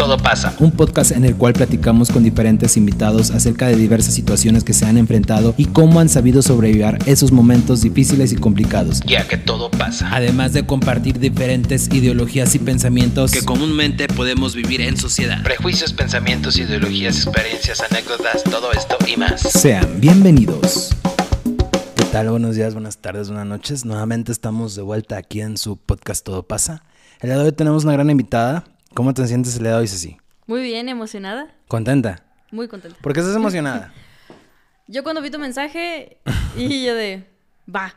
Todo pasa. Un podcast en el cual platicamos con diferentes invitados acerca de diversas situaciones que se han enfrentado y cómo han sabido sobrevivir esos momentos difíciles y complicados. Ya que todo pasa. Además de compartir diferentes ideologías y pensamientos Que comúnmente podemos vivir en sociedad. Prejuicios, pensamientos, ideologías, experiencias, anécdotas, todo esto y más. Sean bienvenidos. ¿Qué tal? Buenos días, buenas tardes, buenas noches. Nuevamente estamos de vuelta aquí en su podcast Todo pasa. El día de hoy tenemos una gran invitada. ¿Cómo te sientes el día de hoy, Ceci? Muy bien, emocionada. ¿Contenta? Muy contenta. ¿Por qué estás emocionada? Yo cuando vi tu mensaje y yo de, va.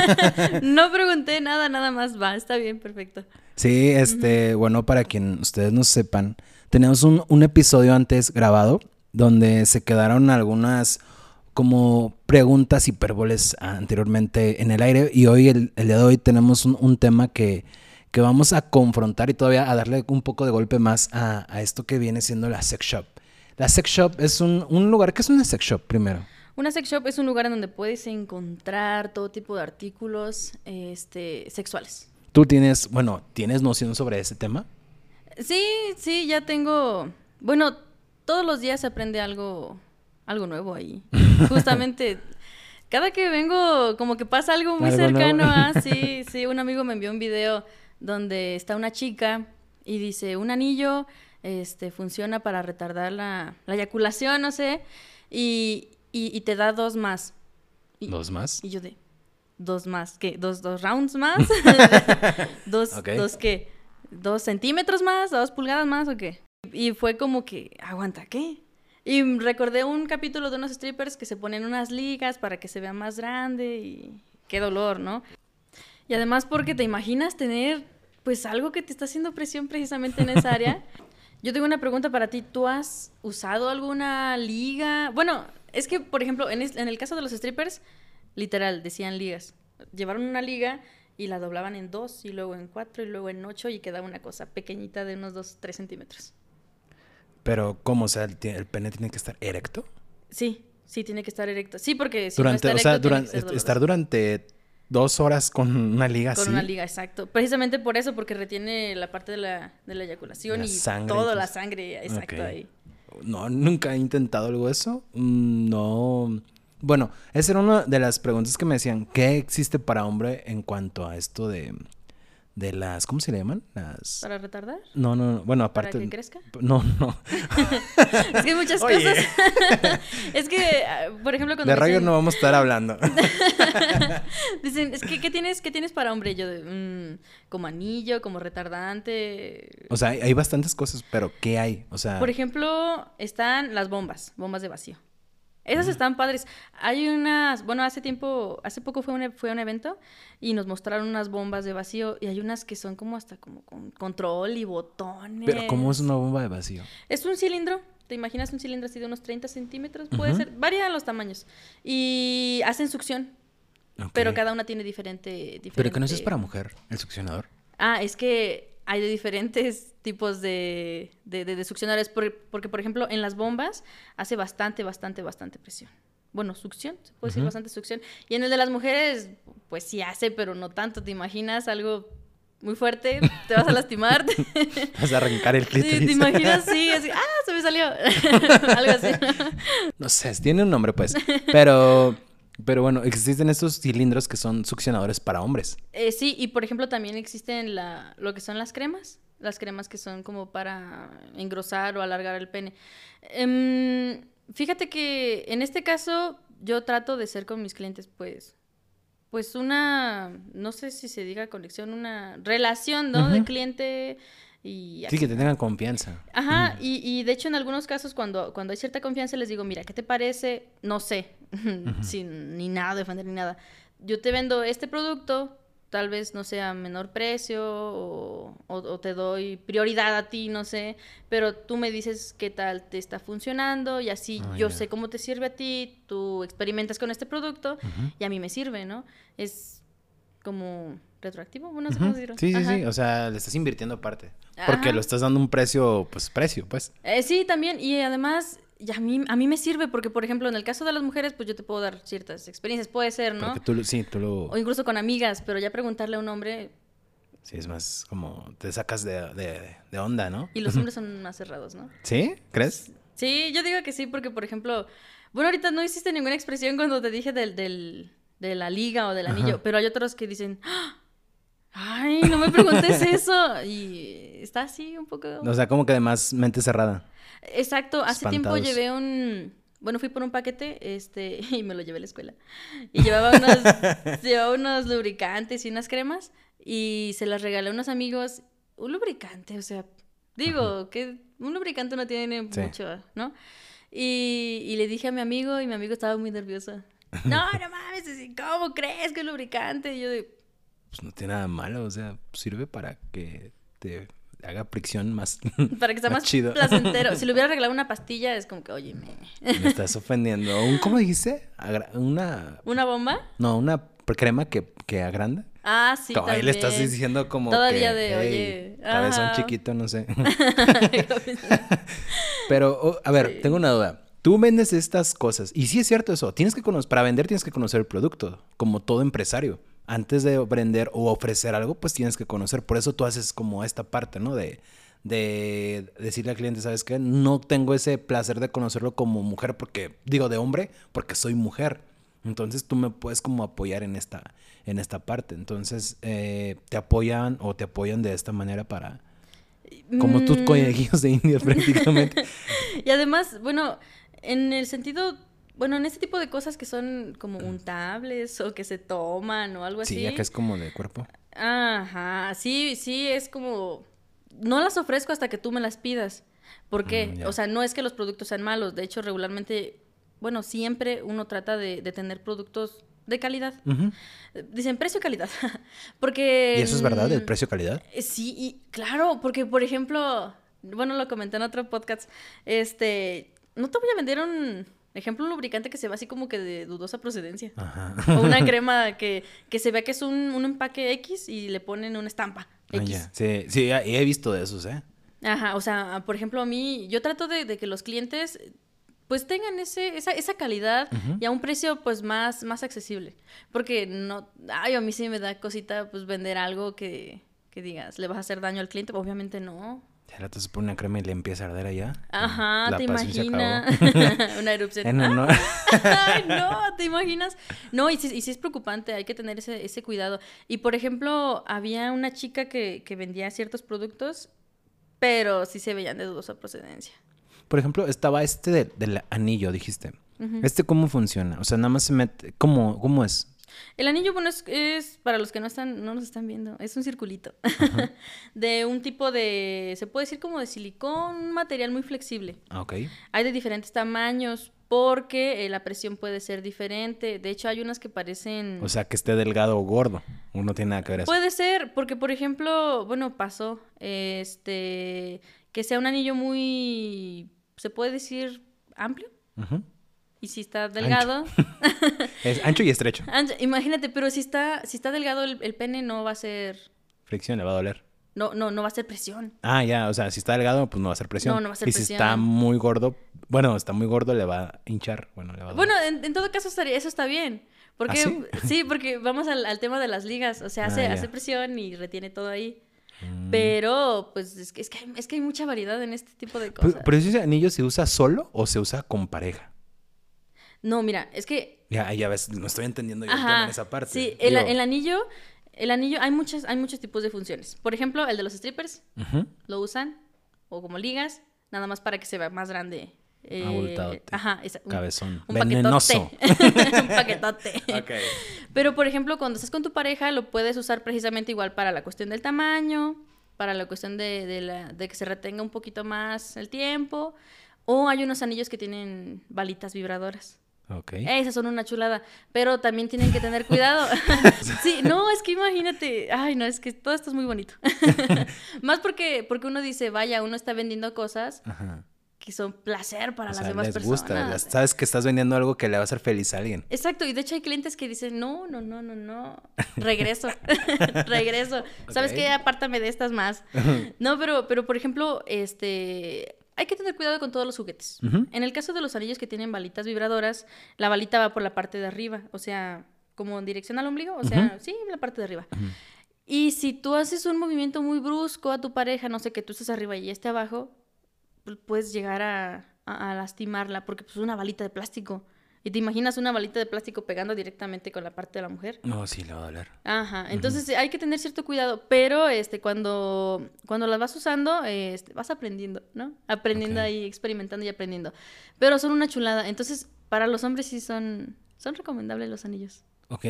no pregunté nada, nada más, va, está bien, perfecto. Sí, este, bueno, para quien ustedes no sepan, tenemos un, un episodio antes grabado donde se quedaron algunas como preguntas hipérboles anteriormente en el aire y hoy, el, el día de hoy, tenemos un, un tema que, que vamos a confrontar y todavía a darle un poco de golpe más a, a esto que viene siendo la sex shop. La sex shop es un, un lugar, ¿qué es una sex shop primero? Una sex shop es un lugar en donde puedes encontrar todo tipo de artículos este, sexuales. Tú tienes, bueno, ¿tienes noción sobre ese tema? Sí, sí, ya tengo. Bueno, todos los días se aprende algo, algo nuevo ahí. Justamente, cada que vengo, como que pasa algo muy Algo cercano nuevo. a. Sí, sí, un amigo me envió un video donde está una chica y dice: un anillo este, funciona para retardar la, la eyaculación, no sé, y, y- y te da dos más. Y- ¿Dos más? Y yo de, ¿dos más? ¿Qué? ¿Dos, dos rounds más? ¿Dos. ¿Dos qué? ¿Dos centímetros más? ¿Dos pulgadas más o qué? Y fue como que, aguanta, ¿qué? Y recordé un capítulo de unos strippers que se ponen unas ligas para que se vea más grande y qué dolor, ¿no? Y además porque te imaginas tener pues algo que te está haciendo presión precisamente en esa área. Yo tengo una pregunta para ti. ¿Tú has usado alguna liga? Bueno, es que, por ejemplo, en, es- en el caso de los strippers, literal, decían ligas. Llevaron una liga y la doblaban en dos, y luego en cuatro, y luego en ocho, y quedaba una cosa pequeñita de unos dos, tres centímetros. Pero, ¿cómo? O sea, el, pene tiene que estar erecto. Sí, sí, tiene que estar erecto. Sí, porque si durante, no está erecto, estar durante dos horas con una liga Con así. una liga, exacto. Precisamente por eso, porque retiene la parte de la, de la eyaculación La y sangre toda todo la sangre, exacto, ahí. No, nunca he intentado algo de eso. Mm, No. Bueno, esa era una de las preguntas que me decían. ¿Qué existe para hombre en cuanto a esto de, de las. ¿Cómo se le llaman? Las. ¿Para retardar? No, no, no. Bueno, ¿Para aparte. que crezca? No, no. Es que hay muchas Oye. cosas. es que, ah, por ejemplo, cuando De rayos dicen, no vamos a estar hablando. dicen, es que, ¿qué tienes, ¿qué tienes para hombre? Yo, de, "Mm, como anillo, como retardante. O sea, hay, hay bastantes cosas, pero ¿qué hay? O sea. Por ejemplo, están las bombas, bombas de vacío. Esas están padres. Hay unas, bueno, hace tiempo, hace poco fue un, fue un evento y nos mostraron unas bombas de vacío y hay unas que son como hasta como con control y botones. Pero, ¿cómo es una bomba de vacío? Es un cilindro. ¿Te imaginas un cilindro así de unos 30 centímetros? Puede ser. Varían los tamaños. Y hacen succión. Pero cada una tiene diferente, diferente... Pero que no es para mujer, el succionador. Ah, es que hay de diferentes tipos de, de, de- de succionadores. por- porque, por ejemplo, en las bombas hace bastante, bastante, bastante presión. Bueno, succión, se puede decir Ujú. bastante succión. Y en el de las mujeres, pues sí hace, pero no tanto. ¿Te imaginas algo muy fuerte? ¿Te vas a lastimar? Vas a arrancar el Sí, clítoris. ¿Te imaginas? Sí, así, ¡ah, se me salió! Algo así. No sé, tiene un nombre pues. Pero, pero bueno, existen estos cilindros que son succionadores para hombres. Eh, sí, y por ejemplo también existen la, lo que son las cremas. Las cremas que son como para engrosar o alargar el pene. Em, fíjate que en este caso yo trato de ser con mis clientes, pues, pues una, no sé si se diga conexión, una relación, ¿no? De cliente y... Sí, que te tengan confianza. Ajá, y, y de hecho en algunos casos cuando, cuando hay cierta confianza les digo, mira, ¿qué te parece? No sé, sin ni nada, defender ni nada. Yo te vendo este producto, tal vez no sea menor precio o, o- o te doy prioridad a ti, no sé, pero tú me dices qué tal te está funcionando y así Ah, yo ya. sé cómo te sirve a ti, tú experimentas con este producto Ujú. y a mí me sirve, ¿no? Es como retroactivo, bueno, no sé cómo decirlo. Sí, sí, Ajá. sí. O sea, le estás invirtiendo aparte. Porque lo estás dando un precio, pues precio, pues. Eh, sí, también. Y además, y a, mí, a mí me sirve porque, por ejemplo, en el caso de las mujeres, pues yo te puedo dar ciertas experiencias. Puede ser, ¿no? Porque tú, lo- sí, tú lo... O incluso con amigas, pero ya preguntarle a un hombre Sí, es más como te sacas de, de, de onda, ¿no? Y los hombres son más cerrados, ¿no? ¿Sí? ¿Crees? Sí, yo digo que sí, porque por ejemplo, bueno, ahorita no hiciste ninguna expresión cuando te dije del, del de la liga o del anillo, Ajá. pero hay otros que dicen, ¡Ah! Ay, no me preguntes eso. Y está así un poco... O sea, como que además mente cerrada. Exacto, hace tiempo llevé un... Bueno, fui por un paquete, este, y me lo llevé a la escuela. Y llevaba unos, llevaba unos lubricantes y unas cremas, y se las regalé a unos amigos. Un lubricante, o sea, digo, que un lubricante no tiene Sí. mucho, ¿no? Y, y le dije a mi amigo, y mi amigo estaba muy nervioso. No, no mames, ¿cómo crees que es lubricante? Y yo de, Pues no tiene nada malo, o sea, sirve para que te haga fricción más. para que sea Más más chido. placentero. Si le hubiera regalado una pastilla, es como que, oye, me... Me estás ofendiendo. Un- ¿Cómo dijiste? Agra- Una. ¿Una bomba? No, una crema que, que agranda. Ah, sí, Ahí le estás diciendo como. Todavía que, de, "Hey, oye, Cabezón ajá". chiquito, no sé. Pero, oh, a ver, tengo una duda. Tú vendes estas cosas. Y sí es cierto eso. Tienes que conocer, para vender tienes que conocer el producto, como todo empresario. Antes de vender o ofrecer algo, pues tienes que conocer. Por eso tú haces como esta parte, ¿no? De, de decirle al cliente, ¿sabes qué? No tengo ese placer de conocerlo como mujer, porque, digo, de hombre, porque soy mujer. Entonces tú me puedes como apoyar en esta, en esta parte. Entonces eh, te apoyan o te apoyan de esta manera para... Como tus Mm, conejillos de indias prácticamente. Y además, bueno, en el sentido, bueno, en este tipo de cosas que son como untables o que se toman o algo así. Sí, ya que es como de cuerpo. Ajá, sí, sí, es como... No las ofrezco hasta que tú me las pidas. ¿Por qué? Mm. O sea, no es que los productos sean malos. De hecho, regularmente, bueno, siempre uno trata de, de tener productos de calidad. Dicen precio y calidad. Porque... ¿Y eso es verdad, el mm, precio-calidad? Eh, Sí, y claro, porque por ejemplo, bueno, lo comenté en otro podcast, este, no te voy a vender un ejemplo, un lubricante que se ve así como que de dudosa procedencia. Ajá. O una crema que, que se vea que es un, un empaque X y le ponen una estampa Ah, X. Sí, sí, he visto de esos, ¿eh? Ajá, o sea, por ejemplo, a mí, yo trato de, de que los clientes pues tengan ese, esa, esa calidad y a un precio pues más, más accesible. Porque no, ay, a mí sí me da cosita pues vender algo que, que digas, le vas a hacer daño al cliente, obviamente no. Ya rato se pone una crema y le empieza a arder allá. Ajá, La te imaginas. Una erupción. En honor- Ay, no, ¿te imaginas? No, y sí, y sí es preocupante, hay que tener ese, ese cuidado. Y por ejemplo, había una chica que, que vendía ciertos productos, pero sí se veían de dudosa procedencia. Por ejemplo, estaba este de- del anillo, dijiste. ¿Este cómo funciona? O sea, nada más se mete... ¿Cómo, cómo es? El anillo, bueno, es, es, para los que no están, no nos están viendo, es un circulito de un tipo de, se puede decir como de silicón, un material muy flexible. Ah, ok. Hay de diferentes tamaños porque eh, la presión puede ser diferente. De hecho, hay unas que parecen... O sea, que esté delgado o gordo. Uno tiene nada que ver eso. Puede ser, porque por ejemplo, bueno, pasó, este, que sea un anillo muy, se puede decir, amplio. Ujú. Y si está delgado, Es ancho y estrecho. ancho, imagínate, pero si está, si está delgado el, el pene no va a ser, Fricción le va a doler. no, no, no va a ser presión. Ah, ya, o sea, si está delgado, pues no va a ser presión. No, no va a ser y si presión. está muy gordo, bueno, está muy gordo, le va a hinchar. Bueno, le va a doler. Bueno, en, en todo caso estaría, eso está bien. Porque, ¿Ah, sí? sí? porque vamos al, al tema de las ligas. O sea, Ah, hace, presión y retiene todo ahí. Mm. Pero, pues, es que, es, que hay, es que hay mucha variedad en este tipo de Pero, cosas. pero ese anillo se usa solo o se usa con pareja. No, mira, es que Ya, ya ves, no estoy entendiendo yo Ajá. en esa parte. Sí, el, anillo, el anillo, hay muchas, hay muchos tipos de funciones. Por ejemplo, el de los strippers lo usan o como ligas, nada más para que se vea más grande. eh, Abultadote. ajá, un- Cabezón. Un Venenoso. paquetote. un paquetote. Ok. Pero, por ejemplo, cuando estás con tu pareja, lo puedes usar precisamente igual para la cuestión del tamaño, para la cuestión de, de la- de que se retenga un poquito más el tiempo. O hay unos anillos que tienen balitas vibradoras. Ok. Esas son una chulada, pero también tienen que tener cuidado. sí, no, es que imagínate, ay, no, es que todo esto es muy bonito. Más porque, porque uno dice, vaya, uno está vendiendo cosas Ajá. que son placer para O las sea, demás les personas. gusta. sabes que estás vendiendo algo que le va a hacer feliz a alguien. Exacto, y de hecho hay clientes que dicen, no, no, no, no, no, regreso, regreso. ¿Sabes qué? Apártame de estas más. No, pero, pero por ejemplo, este, hay que tener cuidado con todos los juguetes. En el caso de los anillos que tienen balitas vibradoras, la balita va por la parte de arriba, o sea, como en dirección al ombligo, o sea, sí, la parte de arriba. Y si tú haces un movimiento muy brusco a tu pareja, no sé, que tú estés arriba y esté abajo, puedes llegar a, a, lastimarla porque pues, es una balita de plástico. ¿Y te imaginas una balita de plástico pegando directamente con la parte de la mujer? No, sí, le va a doler. Ajá, entonces hay que tener cierto cuidado, pero este, cuando, cuando las vas usando, este, vas aprendiendo, ¿no? Aprendiendo ahí, experimentando y aprendiendo. Pero son una chulada, entonces para los hombres sí son, son recomendables los anillos. Ok,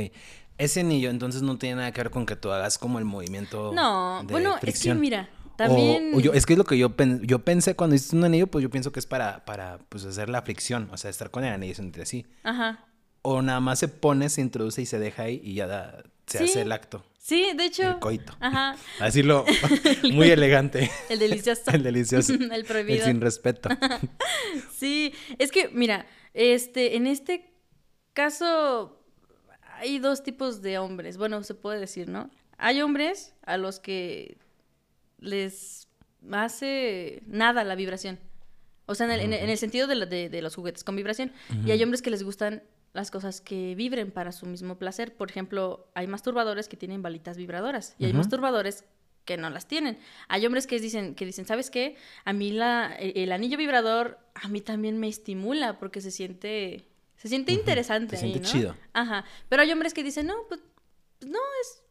ese anillo entonces no tiene nada que ver con que tú hagas como el movimiento. No, bueno, es que mira, también... yo, es que es lo que yo, yo pensé cuando hiciste un anillo, pues yo pienso que es para, para pues, hacer la fricción, o sea, estar con el anillo entre sí. Ajá. O nada más se pone, se introduce y se deja ahí y ya se hace el acto. Sí, de hecho. El coito. Ajá. A decirlo muy elegante. El delicioso. el delicioso. el prohibido. El sin respeto. sí, es que, mira, este, en este caso hay dos tipos de hombres. Bueno, se puede decir, ¿no? Hay hombres a los que les hace nada la vibración. O sea, en el, sentido de, los juguetes con vibración. Y hay hombres que les gustan las cosas que vibren para su mismo placer. Por ejemplo, hay masturbadores que tienen balitas vibradoras y hay masturbadores que no las tienen. Hay hombres que dicen, que dicen, ¿sabes qué? A mí la, e, el anillo vibrador a mí también me estimula porque se siente se siente interesante. Se siente chido. Ajá. Pero hay hombres que dicen, no, pues, pues no, es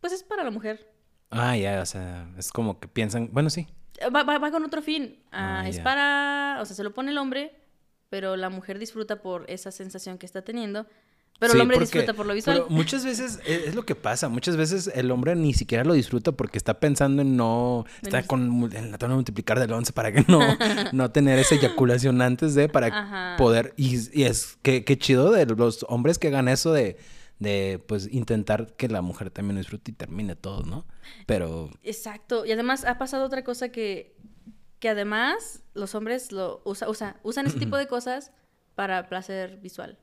pues es para la mujer. Ah, ya, o sea, es como que piensan, bueno, sí. Va, va, con otro fin. Ah, ah, es para, o sea, se lo pone el hombre, pero la mujer disfruta por esa sensación que está teniendo. Pero el hombre disfruta por lo visual. muchas veces es, lo que pasa. Muchas veces el hombre ni siquiera lo disfruta porque está pensando en no. Está con en la tabla multiplicar del 11 para que no, no tener esa eyaculación antes de. Para poder. Y, es que, chido de los hombres que hagan eso de de pues intentar que la mujer también disfrute y termine todo, ¿no? Pero... Exacto. Y además ha pasado otra cosa que, que además los hombres lo usa, usan ese tipo de cosas para placer visual.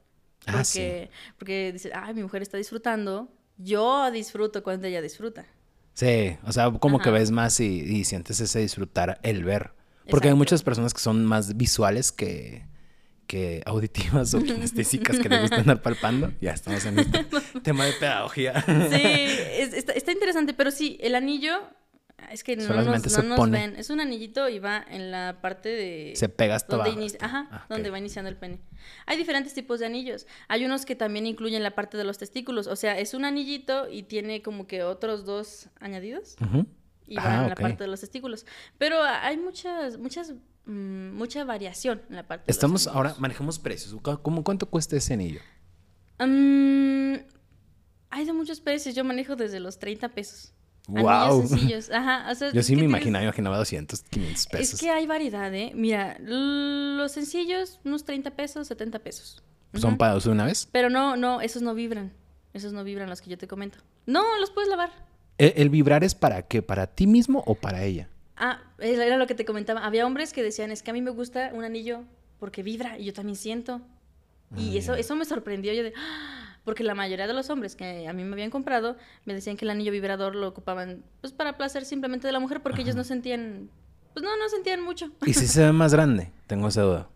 Porque, ah, sí. porque dicen, ay, mi mujer está disfrutando, yo disfruto cuando ella disfruta. Sí, o sea, como que ves más y, sientes ese disfrutar el ver. Porque hay muchas personas que son más visuales que, que auditivas o kinestésicas que le gusta andar palpando. Ya estamos en este tema de pedagogía. Sí, está, interesante, pero sí, el anillo es que no, nos, no ven. Es un anillito y va en la parte de... Se pega hasta donde. Ajá, ah, donde va iniciando el pene. Hay diferentes tipos de anillos. Hay unos que también incluyen la parte de los testículos. O sea, es un anillito y tiene como que otros dos añadidos. Y va ah, en la parte de los testículos. Pero hay muchas, muchas mucha variación en la parte. Estamos ahora, manejamos precios. ¿Cómo, ¿Cuánto cuesta ese anillo? Mm, hay de muchos precios. Yo manejo desde los 30 pesos. Wow. sencillos. Ajá. Yo sí me imaginaba, imaginaba 200, 500 pesos. Es que hay variedad, ¿eh? Mira, los sencillos, unos 30 pesos, 70 pesos. ¿Son para usar una vez? Pero no, no, esos no vibran. Esos no vibran los que yo te comento. No, los puedes lavar. ¿El vibrar es para qué? ¿Para ti mismo o para ella? Ah, era lo que te comentaba. Había hombres que decían, es que a mí me gusta un anillo porque vibra y yo también siento. Y ah, eso, eso me sorprendió. Yo de, ¡Ah! porque la mayoría de los hombres que a mí me habían comprado me decían que el anillo vibrador lo ocupaban pues para placer simplemente de la mujer porque ellos no sentían, pues no, no sentían mucho. ¿Y si se ve más grande? Tengo esa duda.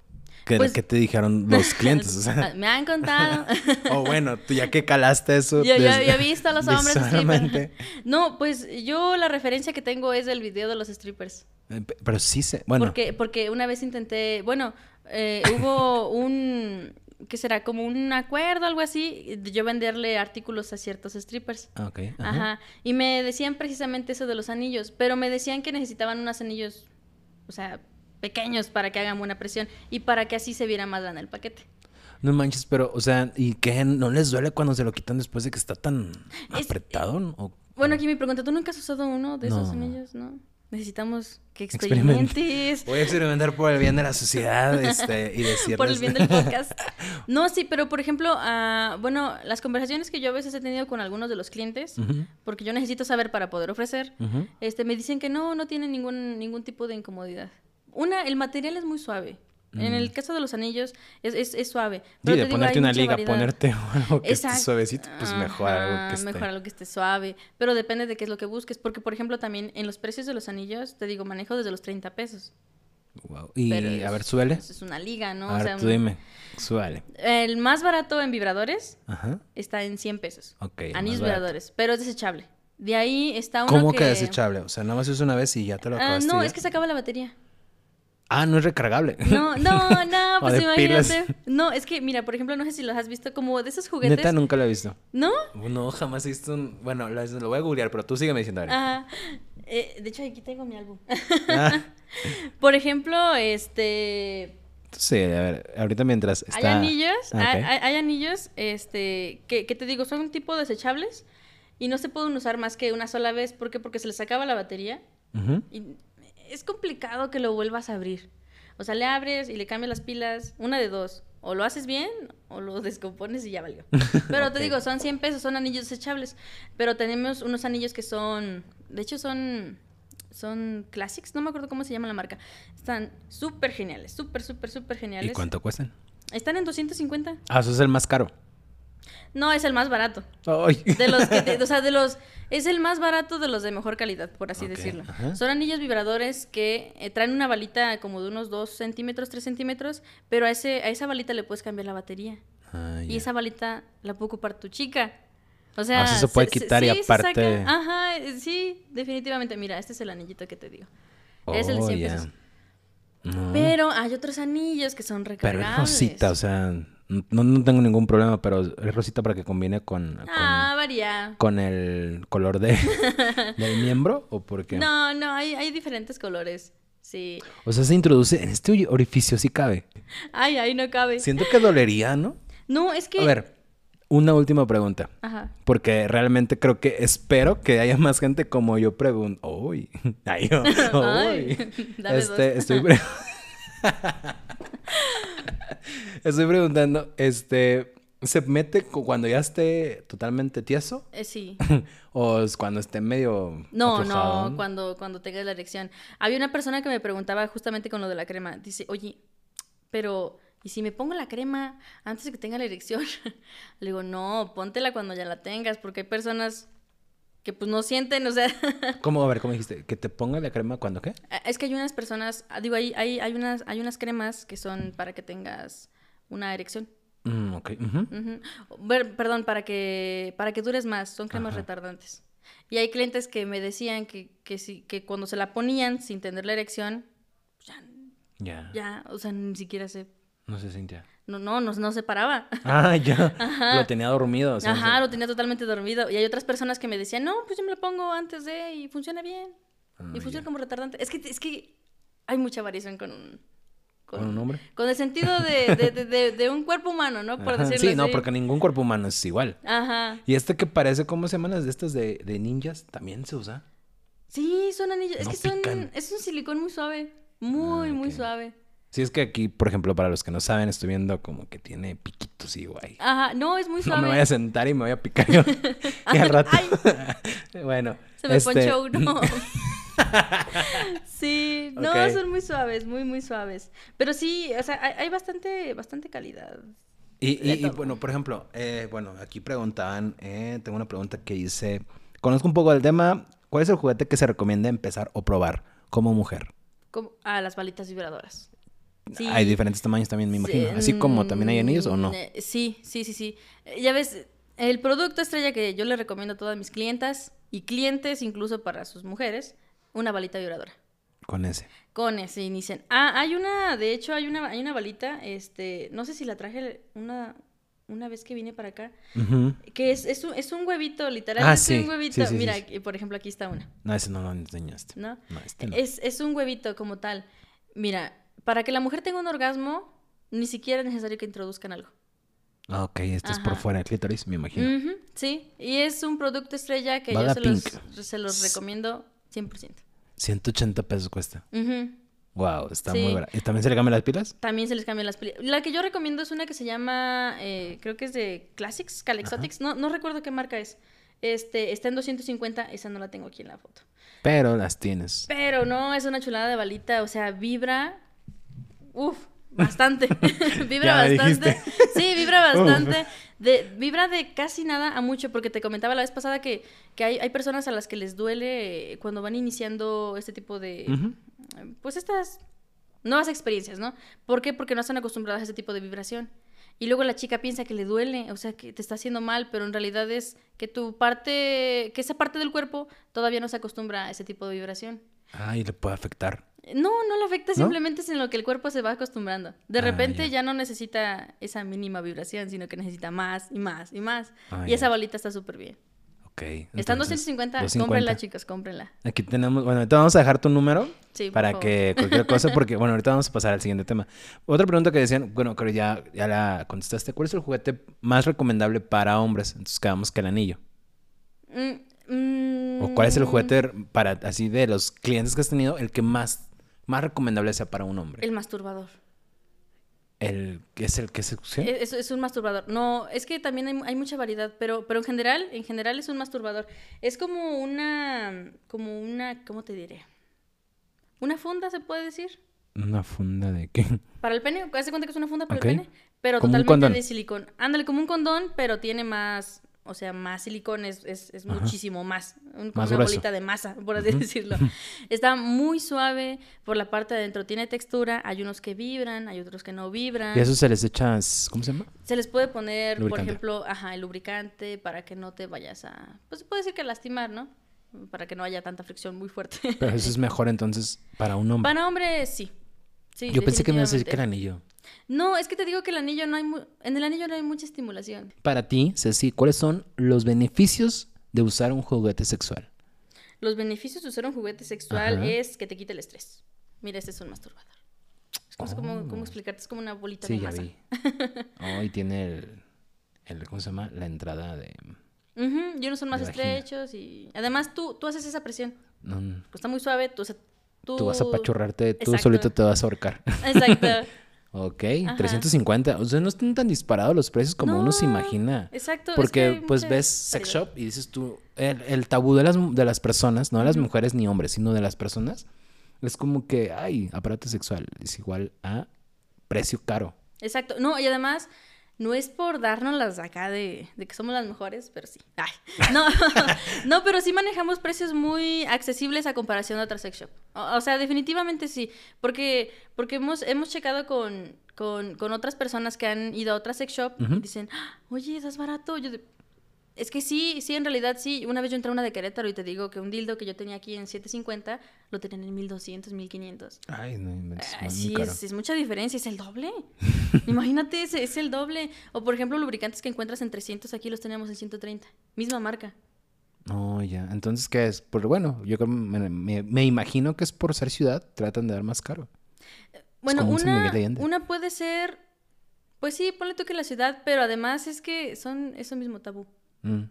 ¿Qué, pues, te dijeron los clientes? me han contado. oh, bueno, tú ya que calaste eso. Yo, ya he visto a los hombres strippers. No, pues yo la referencia que tengo es del video de los strippers. Eh, pero sí sé, bueno. Porque, porque una vez intenté, bueno, eh, hubo un, ¿qué será? Como un acuerdo, algo así, de yo venderle artículos a ciertos strippers. Ah, ok. Ajá. Y me decían precisamente eso de los anillos, pero me decían que necesitaban unos anillos, o sea, pequeños para que hagan buena presión y para que así se viera más grande el paquete. No manches, pero, o sea, ¿y qué? ¿No les duele cuando se lo quitan después de que está tan apretado? bueno, aquí me pregunta, ¿tú nunca has usado uno de esos anillos? No. Necesitamos que experimentes. Voy a experimentar por el bien de la sociedad este, y decirles... por el bien del podcast. No, sí, pero por ejemplo, uh, bueno, las conversaciones que yo a veces he tenido con algunos de los clientes, porque yo necesito saber para poder ofrecer, este, me dicen que no, no tienen ningún, ningún tipo de incomodidad. Una, el material es muy suave. En el mm. caso de los anillos es, es, suave. Pero de ponerte una liga, ponerte algo que esté suavecito, pues mejor algo que esté. Mejor algo que esté suave. Pero depende de qué es lo que busques. Porque, por ejemplo, también en los precios de los anillos, te digo, manejo desde los 30 pesos. Wow. Y a ver, suele. Es una liga, ¿no? A ver, tú dime, suele. El más barato en vibradores está en 100 pesos. Ok. Anillos vibradores, pero es desechable. De ahí está uno ¿Cómo que... que desechable? O sea, nada más es una vez y ya te lo Ah, acabaste. no, es que se acaba la batería. Ah, no es recargable. No, no, no, O pues de pilas. imagínate. No, es que, mira, por ejemplo, no sé si los has visto como de esos juguetes. Neta, nunca lo he visto. ¿No? No, jamás he visto un... Bueno, lo, lo voy a googlear, pero tú sígueme diciendo. Ajá. Eh, de hecho, aquí tengo mi álbum. Ah, Por ejemplo, este... sí, a ver, ahorita mientras está... Hay anillos, Ah, hay, hay- hay anillos, este, que, que te digo, son un tipo desechables y no se pueden usar más que una sola vez. ¿Por qué? Porque se les acaba la batería y es complicado que lo vuelvas a abrir. O sea, le abres y le cambias las pilas, una de dos. O lo haces bien o lo descompones y ya valió. Pero te digo, son 100 pesos, son anillos desechables. Pero tenemos unos anillos que son, de hecho son, son Classics, no me acuerdo cómo se llama la marca. Están súper geniales, súper, súper, súper geniales. ¿Y cuánto cuestan? Están en 250. Ah, eso es el más caro. No, es el más barato. Ay. De los que te- o sea, de los es el más barato de los de mejor calidad, por así decirlo. ajá. Son anillos vibradores que eh, traen una balita como de unos 2 centímetros, 3 centímetros, pero a ese, a esa balita le pueys cambiar la batería. Ah, Y esa balita la puede ocupar tu chica. O sea, Ah, se puede quitar y sí, aparte-. Ajá, eh, sí, definitivamente. Mira, este es el anillito que te digo. es el de Oh, 100 ya. pesos. No. Pero hay otros anillos que son Pero recargables. es rosita, o sea, no, no tengo ningún problema, pero es rosita para que combine con, con, Ah, varía. con el color de, del miembro o porque... No, no, hay, hay diferentes colores. Sí. O sea, se introduce en este orificio, sí cabe. Ay, ahí no cabe. Siento que dolería, ¿no? No, es que. A ver, una última pregunta. Ajá. Porque realmente creo que espero que haya más gente como yo pregunto. Uy, ay, dame este, dos. estoy Estoy preguntando, este, ¿se mete cu- cuando ya esté totalmente tieso? Eh, sí. ¿O es cuando esté medio No, no, cuando, cuando tengas la erección. Había una persona que me preguntaba justamente con lo de la crema. Dice, oye, pero, ¿y si me pongo la crema antes de que tenga la erección? Le digo, no, póntela cuando ya la tengas, porque hay personas que pues no sienten, o sea, ¿Cómo? A ver, ¿cómo dijiste? ¿Que te ponga la crema cuando qué? es que hay unas personas, ah, digo, hay, hay, hay, unas, hay unas cremas que son para que tengas una erección. Mm, ok. perdón, para que, para que dures más, son cremas Ajá. retardantes. Y hay clientes que me decían que, que, si, que cuando se la ponían sin tener la erección, ya, Ya. ya, o sea, ni siquiera se... No se sentía. No, no, no, no se paraba. Ah, ya. Ajá. Lo tenía dormido. o sea, Ajá, lo tenía totalmente dormido. Y hay otras personas que me decían, no, pues yo me lo pongo antes de y funciona bien. Ah, y funciona ya. como retardante. Es que, es que hay mucha variación con un... ¿Con un hombre? Con el sentido de, de, de- de- de un cuerpo humano, ¿no? Por Ajá, decirlo Sí, no, así. porque ningún cuerpo humano es igual. Ajá. Y este que parece, ¿cómo se llaman las de estas de, de ninjas? También se usa. Sí, son anillos. es No que son. Es un silicón muy suave. Muy, Ah, muy suave. Sí, es que aquí, por ejemplo, para los que no saben, estoy viendo como que tiene piquitos y guay. Ajá, no, es muy No suave. me voy a sentar y me voy a picar yo. y al rato. Ay. bueno. Se me este, ponchó uno. sí, no, son muy suaves, muy, muy suaves. Pero sí, o sea, hay, hay bastante, bastante calidad. Y, y- y, bueno, por ejemplo, eh, bueno, aquí preguntaban, eh, tengo una pregunta que dice, conozco un poco del tema, ¿cuál es el juguete que se recomienda empezar o probar como mujer? Como, ah, las balitas vibradoras. Sí. Hay diferentes tamaños también, me imagino. Sí, Así como también hay anillos o no. mm, eh, Sí, sí, sí, sí. Eh, Ya ves, el producto estrella que yo le recomiendo a todas mis clientas y clientes, incluso para sus mujeres, una balita vibradora. Con ese. Con ese inician. Ah, hay una, de hecho, hay una, hay una balita, este, no sé si la traje una, una vez que vine para acá, que es, es, un, es un huevito, literal, Ah, es sí, un huevito. sí, sí, sí, Mira, por ejemplo, aquí está una, No, ese no lo enseñaste. ¿no? No, este no. Es, es un huevito como tal. Mira, para que la mujer tenga un orgasmo, ni siquiera es necesario que introduzcan algo. Ah, ok, este es por fuera del clítoris, me imagino. Sí, y es un producto estrella que Bada yo se los, se los recomiendo 100%. 180 pesos cuesta. Wow, está Sí. muy barato. ¿Y también se le cambian las pilas? También se les cambian las peli- La que yo recomiendo es una que se llama, eh, creo que es de Classics, Calexotics, no, no recuerdo qué marca es. Este, está en 250, esa no la tengo aquí en la foto. Pero las tienes. Pero no, es una chulada de balita, o sea, vibra, uf, bastante. vibra bastante. dijiste. Sí, vibra bastante. De, vibra de casi nada a mucho, porque te comentaba la vez pasada que, que hay, hay personas a las que les duele cuando van iniciando este tipo de, pues estas nuevas experiencias, ¿no? ¿Por qué? Porque no están acostumbradas a ese tipo de vibración. y luego la chica piensa que le duele, o sea, que te está haciendo mal, pero en realidad es que tu parte, que esa parte del cuerpo todavía no se acostumbra a ese tipo de vibración. Ah, y le puede afectar. No, no le afecta, simplemente es en lo que el cuerpo se va acostumbrando. De Ah, repente ya. ya. no necesita esa mínima vibración, sino que necesita más y más y más. Ah, y ya. esa bolita está súper bien. Ok. Está en entonces, 250, 250. cómprenla, chicos, cómprenla. Aquí tenemos, bueno, ahorita vamos a dejar tu número Sí, para favor. que cualquier cosa, porque bueno, ahorita vamos a pasar al siguiente tema. Otra pregunta que decían, bueno, creo ya, ya la contestaste. ¿Cuál es el juguete más recomendable para hombres? Entonces quedamos que el anillo. Mm, mm, ¿O cuál es el juguete para, así de los clientes que has tenido, el que más, más recomendable sea para un hombre? El masturbador. El que es el que se... ¿sí? Es, es un masturbador. No, es que también hay, hay mucha variedad, pero, pero en general, en general es un masturbador. Es como una, como una, ¿cómo te diré? Una funda, se puede decir. Una funda de qué? Para el pene, haz de cuenta que es una funda para el pene, pero Como totalmente de silicón. Ándale, como un condón, pero tiene más, o sea, más silicón, es, es, es muchísimo más. Un- como Más una grueso. bolita de masa, por así decirlo. Está muy suave por la parte de adentro, tiene textura, hay unos que vibran, hay otros que no vibran. Y eso se les echa, ¿cómo se llama? Se les puede poner, por ejemplo, ajá, el lubricante para que no te vayas a, pues se puede decir que lastimar, ¿no? Para que no haya tanta fricción muy fuerte. Pero eso es mejor entonces para un hombre. Para hombres, sí. Sí, Yo pensé que me ibas a decir que definitivamente. anillo. No, es que te digo que el anillo no hay mu- en el anillo no hay mucha estimulación. Para ti, Ceci, ¿cuáles son los beneficios de usar un juguete sexual? Los beneficios de usar un juguete sexual Ajá. es que te quite el estrés. Mira, este es un masturbador. Es como, como- Oh. ¿cómo explicarte? Es como una bolita Sí, de ya masa. vi. Oh, y tiene el, el, ¿cómo se llama? La entrada de... Ujú, Y unos son más estrechos y además tú, tú haces esa presión. no, Pues está muy suave, tú, o sea, tú... tú vas a apachurrarte, tú Exacto. solito te vas a ahorcar. Exacto. ok, Ajá. 350. O sea, no están tan disparados los precios como uno se imagina. Exacto. es que Porque pues ves sex shop y dices tú, el, el tabú de las, de las personas, no de las mujeres ni hombres, sino de las personas, es como que, ay, aparato sexual es igual a precio caro. Exacto. No, y además, no es por darnos las acá de, de que somos las mejores, pero sí. Ay, no, no, pero sí manejamos precios muy accesibles a comparación de otras sex shop. O, o sea, definitivamente sí. Porque, porque hemos, hemos checado con, con, con otras personas que han ido a otra sex shop y dicen, "Ah, oye, ¿das barato? Yo de- Es que sí, sí, en realidad sí. Una vez yo entré a una de Querétaro y te digo que un dildo que yo tenía aquí en 750 lo tenían en 1200, 1500. Ay, no inventes, Ay, muy sí, caro. es, es mucha diferencia, es el doble. Imagínate, es, es el doble. O por ejemplo, lubricantes que encuentras en 300, aquí los tenemos en 130. Misma marca. No, ya. Entonces, ¿qué es? Pues bueno, yo me, me- me imagino que es por ser ciudad, tratan de dar más caro. Bueno, un San una, una puede ser, pues sí, ponle tú que la ciudad, pero además es que son eso mismo tabú. Mm.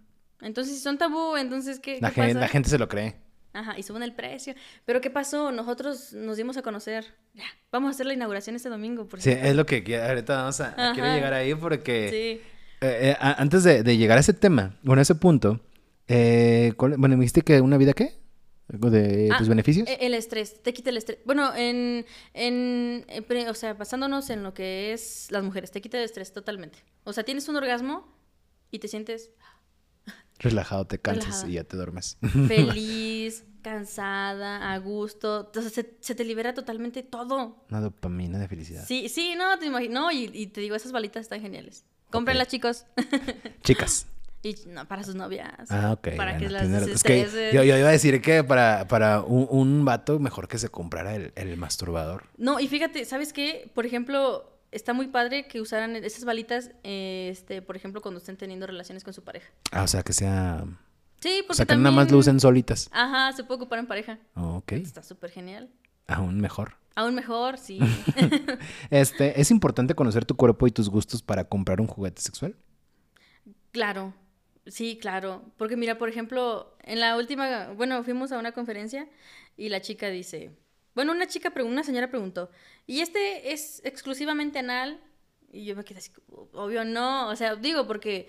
Entonces, si son tabú, entonces, ¿qué, La, qué gente, pasa? la gente se lo cree. Ajá, y suben el precio. Pero ¿qué pasó? Nosotros nos dimos a conocer. Ya, vamos a hacer la inauguración este domingo. Por Sí, es lo que quiero- ahorita vamos a... Ajá. Quiero llegar ahí porque... Sí. eh, eh, antes de, de llegar a ese tema, bueno, a ese punto, eh, ¿cuál- bueno, me dijiste que una vida qué? ¿Algo de Ah, tus beneficios? e- El estrés, te quita el estrés. Bueno, en, en, en pre- o sea, basándonos en lo que es las mujeres, te quita el estrés totalmente. O sea, tienes un orgasmo y te sientes Relajado, te cansas y ya te duermes. feliz, cansada, a gusto. Entonces se, se te libera totalmente todo. Una dopamina de felicidad. Sí, sí, no, te imagino. No, y, y te digo, esas balitas están geniales. Cómprenlas, chicos. Chicas. y no, para sus novias. Ah, ok. Para bueno, que las tiene- es que yo iba a decir que para, para un, un vato mejor que se comprara el, el masturbador. No, y fíjate, ¿sabes qué? Por ejemplo, está muy padre que usaran esas balitas, eh, este, por ejemplo, cuando estén teniendo relaciones con su pareja. Ah, o sea, que sea... Sí, O porque sea, que también... nada más lo usen solitas. Ajá, se puede ocupar en pareja. Oh, ok. Está súper genial. Aún mejor. Aún mejor, sí. Este, ¿es importante conocer tu cuerpo y tus gustos para comprar un juguete sexual? claro, sí, claro. Porque mira, por ejemplo, en la última, bueno, fuimos a una conferencia y la chica dice, bueno, una chica, una señora preguntó, ¿y este es exclusivamente anal? Y yo me quedé así, obvio no, o sea, digo, porque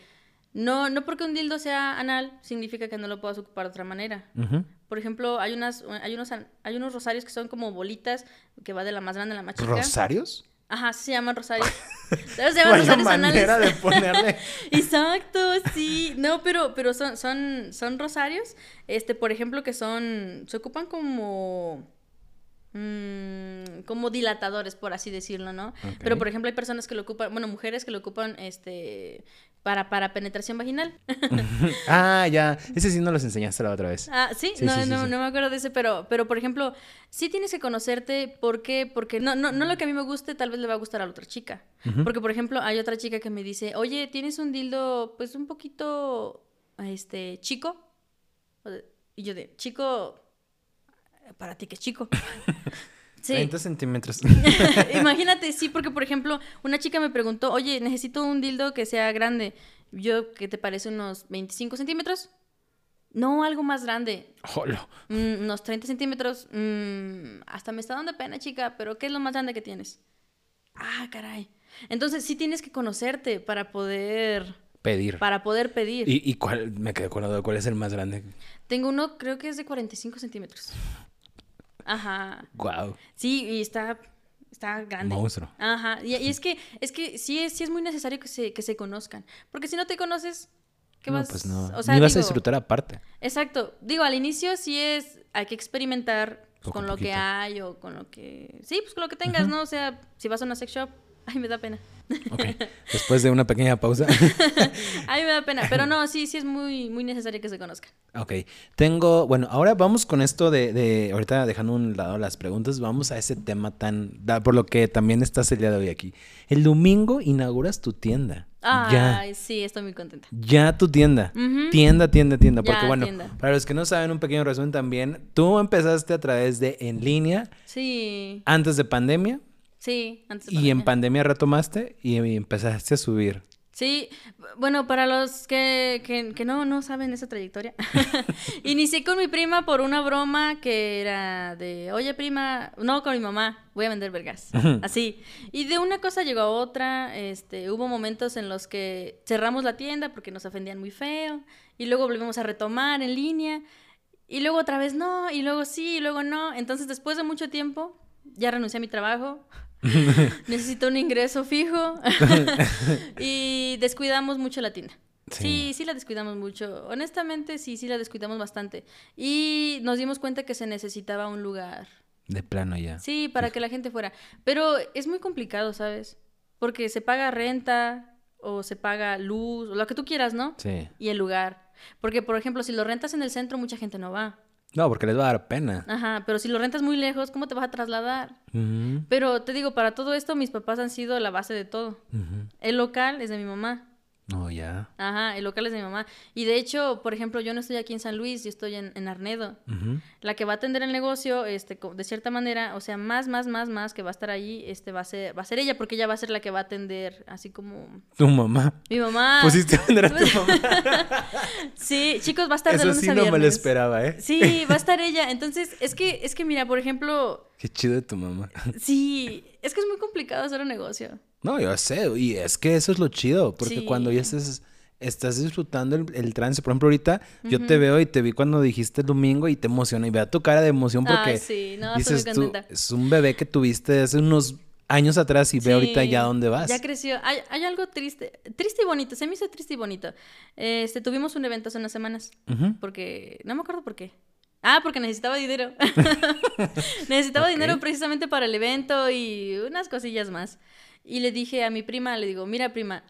no, no porque un dildo sea anal significa que no lo puedas ocupar de otra manera. Ujú. Por ejemplo, hay unas, hay unos, hay unos rosarios que son como bolitas, que va de la más grande a la más chica. ¿Rosarios? Ajá, sí se llaman rosarios. Se llaman rosarios manera anales. de ponerle. Exacto, sí. No, pero, pero son, son, son rosarios. Este, por ejemplo, que son. Se ocupan como. Mm, como dilatadores, por así decirlo, ¿no? Pero, por ejemplo, hay personas que lo ocupan, bueno, mujeres que lo ocupan, este, para, para penetración vaginal. ah, ya. Ese sí no los enseñaste la otra vez. Ah, sí, no, no, no, me acuerdo de ese, pero, pero por ejemplo, sí tienes que conocerte. ¿Por qué? Porque no, no, no lo que a mí me guste, tal vez le va a gustar a la otra chica. Porque, por ejemplo, hay otra chica que me dice, oye, tienes un dildo, pues un poquito, este, chico. Y yo de, chico, para ti que es chico. Sí. 30 centímetros. Imagínate, sí, porque por ejemplo, una chica me preguntó, oye, necesito un dildo que sea grande. Yo, ¿qué te parece? ¿Unos 25 centímetros? No, algo más grande. Mm, unos 30 centímetros. Mm, hasta me está dando pena, chica, pero ¿qué es lo más grande que tienes? Ah, caray. Entonces sí tienes que conocerte para poder... Pedir. Para poder pedir. ¿Y, y cuál? Me quedé con cuál es el más grande. Tengo uno, creo que es de 45 centímetros. Ajá. Wow. Sí, y está está grande. Monstruo. Ajá. Y, es que es que sí es, sí es muy necesario que se, que se conozcan. Porque si no te conoces, ¿qué vas? Pues no. O sea, Ni vas a disfrutar aparte. Exacto. Digo, al inicio sí es, hay que experimentar con lo que hay o con lo que... Sí, pues con lo que tengas, ¿no? O sea, si vas a una sex shop, ay, me da pena. Ok. Después de una pequeña pausa. a mí me da pena, pero no, sí, sí es muy, muy necesario que se conozcan. Ok. Tengo, bueno, ahora vamos con esto de, de, ahorita dejando a un lado las preguntas, vamos a ese tema tan, por lo que también estás el día de hoy aquí. El domingo inauguras tu tienda. Ay, sí, estoy muy contenta. Ya tu tienda. Tienda, tienda, tienda. Porque bueno, para los que no saben, un pequeño resumen también, tú empezaste a través de en línea. Sí. Antes de pandemia. Sí, antes Y en pandemia retomaste y empezaste a subir. Sí, bueno, para los que, que, no, no saben esa trayectoria, inicié con mi prima por una broma que era de, oye prima, no con mi mamá, voy a vender vergas, así. Y de una cosa llegó a otra, este, hubo momentos en los que cerramos la tienda porque nos ofendían muy feo, y luego volvimos a retomar en línea, y luego otra vez no, y luego sí, y luego no. Entonces después de mucho tiempo, ya renuncié a mi trabajo, necesito un ingreso fijo y descuidamos mucho la tienda. Sí. sí. la descuidamos mucho. Honestamente, sí, sí la descuidamos bastante. Y nos dimos cuenta que se necesitaba un lugar. De plano ya. Sí, para que la gente fuera. Pero es muy complicado, ¿sabes? Porque se paga renta o se paga luz o lo que tú quieras, ¿no? Sí. Y el lugar. Porque, por ejemplo, si lo rentas en el centro, mucha gente no va. No, porque les va a dar pena. Ajá, pero si lo rentas muy lejos, ¿cómo te vas a trasladar? Pero te digo, para todo esto, mis papás han sido la base de todo. El local es de mi mamá. Oh, ya. Ajá, el local es de mi mamá. Y de hecho, por ejemplo, yo no estoy aquí en San Luis, yo estoy en, Arnedo. La que va a atender el negocio, este, de cierta manera, o sea, más, más, más, más que va a estar ahí, este, va a ser, va a ser ella, porque ella va a ser la que va a atender, así como... Tu mamá. Mi mamá. Pusiste a atender a tu mamá. sí, chicos, va a estar Eso de lunes sí no me lo esperaba, ¿eh? Sí, va a estar ella. Entonces, es que, es que mira, por ejemplo... Qué chido de tu mamá. sí, es que es muy complicado hacer un negocio. No, yo sé, y es que eso es lo chido, porque cuando ya estás disfrutando el, el trance. Por ejemplo, ahorita yo te veo y te vi cuando dijiste el domingo y te emociona y vea tu cara de emoción porque sí. no, dices tú, es un bebé que tuviste hace unos años atrás y ve ahorita ya dónde vas. Ya creció. Hay, hay, algo triste, triste y bonito. Se me hizo triste y bonito. Este, tuvimos un evento hace unas semanas porque, no me acuerdo por qué. Ah, porque necesitaba dinero. necesitaba dinero precisamente para el evento y unas cosillas más. Y le dije a mi prima, le digo, mira prima,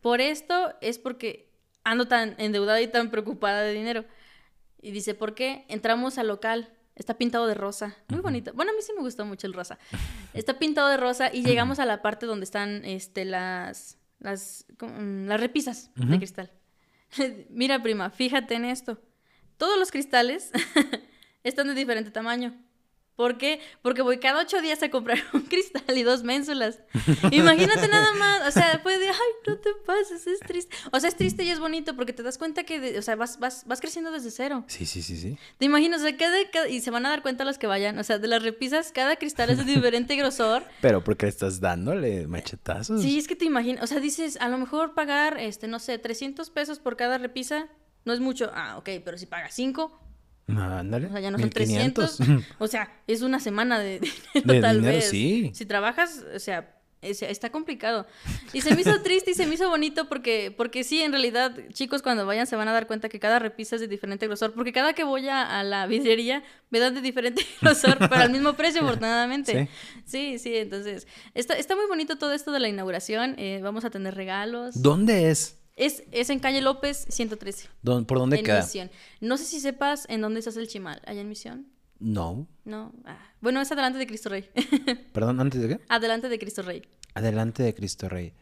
por esto es porque ando tan endeudada y tan preocupada de dinero. Y dice, ¿por qué? Entramos al local, está pintado de rosa, muy bonito. Bueno, a mí sí me gustó mucho el rosa. Está pintado de rosa y llegamos a la parte donde están este, las, las, las repisas de cristal. Mira, prima, fíjate en esto. Todos los cristales están de diferente tamaño. ¿Por qué? Porque voy cada ocho días a comprar un cristal y dos ménsulas. Imagínate nada más. O sea, puede, ay, no te pases, es triste. O sea, es triste y es bonito porque te das cuenta que, o sea, vas, vas, vas creciendo desde cero. Sí, sí, sí, sí. Te imaginas, o sea, cada, y se van a dar cuenta los que vayan. O sea, de las repisas, cada cristal es de diferente grosor. Pero porque estás dándole machetazos. Sí, es que te imaginas. O sea, dices, a lo mejor pagar, este, no sé, 300 pesos por cada repisa no es mucho. Ah, ok, pero si pagas 5 ándale. O sea, ya no son 300. o sea, es una semana de, dinero, tal vez. Sí. Si trabajas, o sea, está complicado. Y se me hizo triste y se me hizo bonito porque, porque sí, en realidad, chicos, cuando vayan se van a dar cuenta que cada repisa es de diferente grosor. Porque cada que voy a, la vidriería me dan de diferente grosor, pero al mismo precio, afortunadamente. Sí, sí, entonces. Está, está muy bonito todo esto de la inauguración. Eh, vamos a tener regalos. ¿Dónde es? Es, es en calle López 113. ¿Por dónde en queda? Misión. No sé si sepas en dónde se hace el chimal. ¿Allá en Misión? No. No. Ah. Bueno, es adelante de Cristo Rey. ¿Perdón? ¿Antes de qué? Adelante de Cristo Rey. Adelante de Cristo Rey.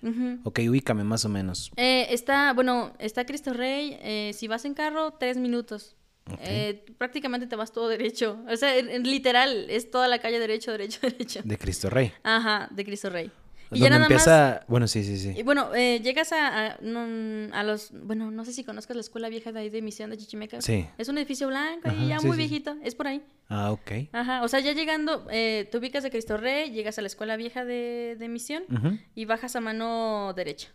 Ok, ubícame más o menos. Eh, está, bueno, está Cristo Rey. Eh, si vas en carro, tres minutos. Eh, prácticamente te vas todo derecho. O sea, literal, es toda la calle derecho, derecho, derecho. De Cristo Rey. Ajá, de Cristo Rey. Y ya nada empieza... Bueno, sí, sí, sí. Y bueno, eh, llegas a, a, los... Bueno, no sé si conozcas la escuela vieja de ahí de Misión de Chichimeca. Sí. Es un edificio blanco y ya muy viejito. Es por ahí. Ah, ok. Ajá, o sea, ya llegando, eh, te ubicas de Cristo Rey, llegas a la escuela vieja de, de Misión y bajas a mano derecha.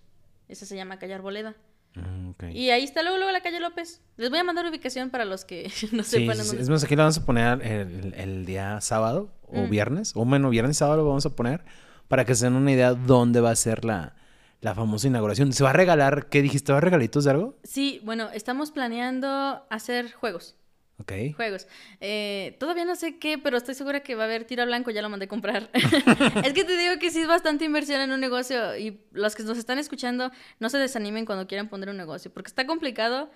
Esa se llama Calle Arboleda. Mm, okay. Y ahí está luego, luego la calle López. Les voy a mandar ubicación para los que no sepan. Sí, Es más, aquí la vamos a poner el, el día sábado o mm. viernes. O bueno, viernes sábado lo vamos a poner para que se den una idea dónde va a ser la, la famosa inauguración. ¿Se va a regalar? ¿Qué dijiste? ¿Va a regalitos de algo? Sí, bueno, estamos planeando hacer juegos. Ok. Juegos. Eh, todavía no sé qué, pero estoy segura que va a haber tiro blanco, ya lo mandé a comprar. es que te digo que sí es bastante inversión en un negocio y los que nos están escuchando no se desanimen cuando quieran poner un negocio, porque está complicado,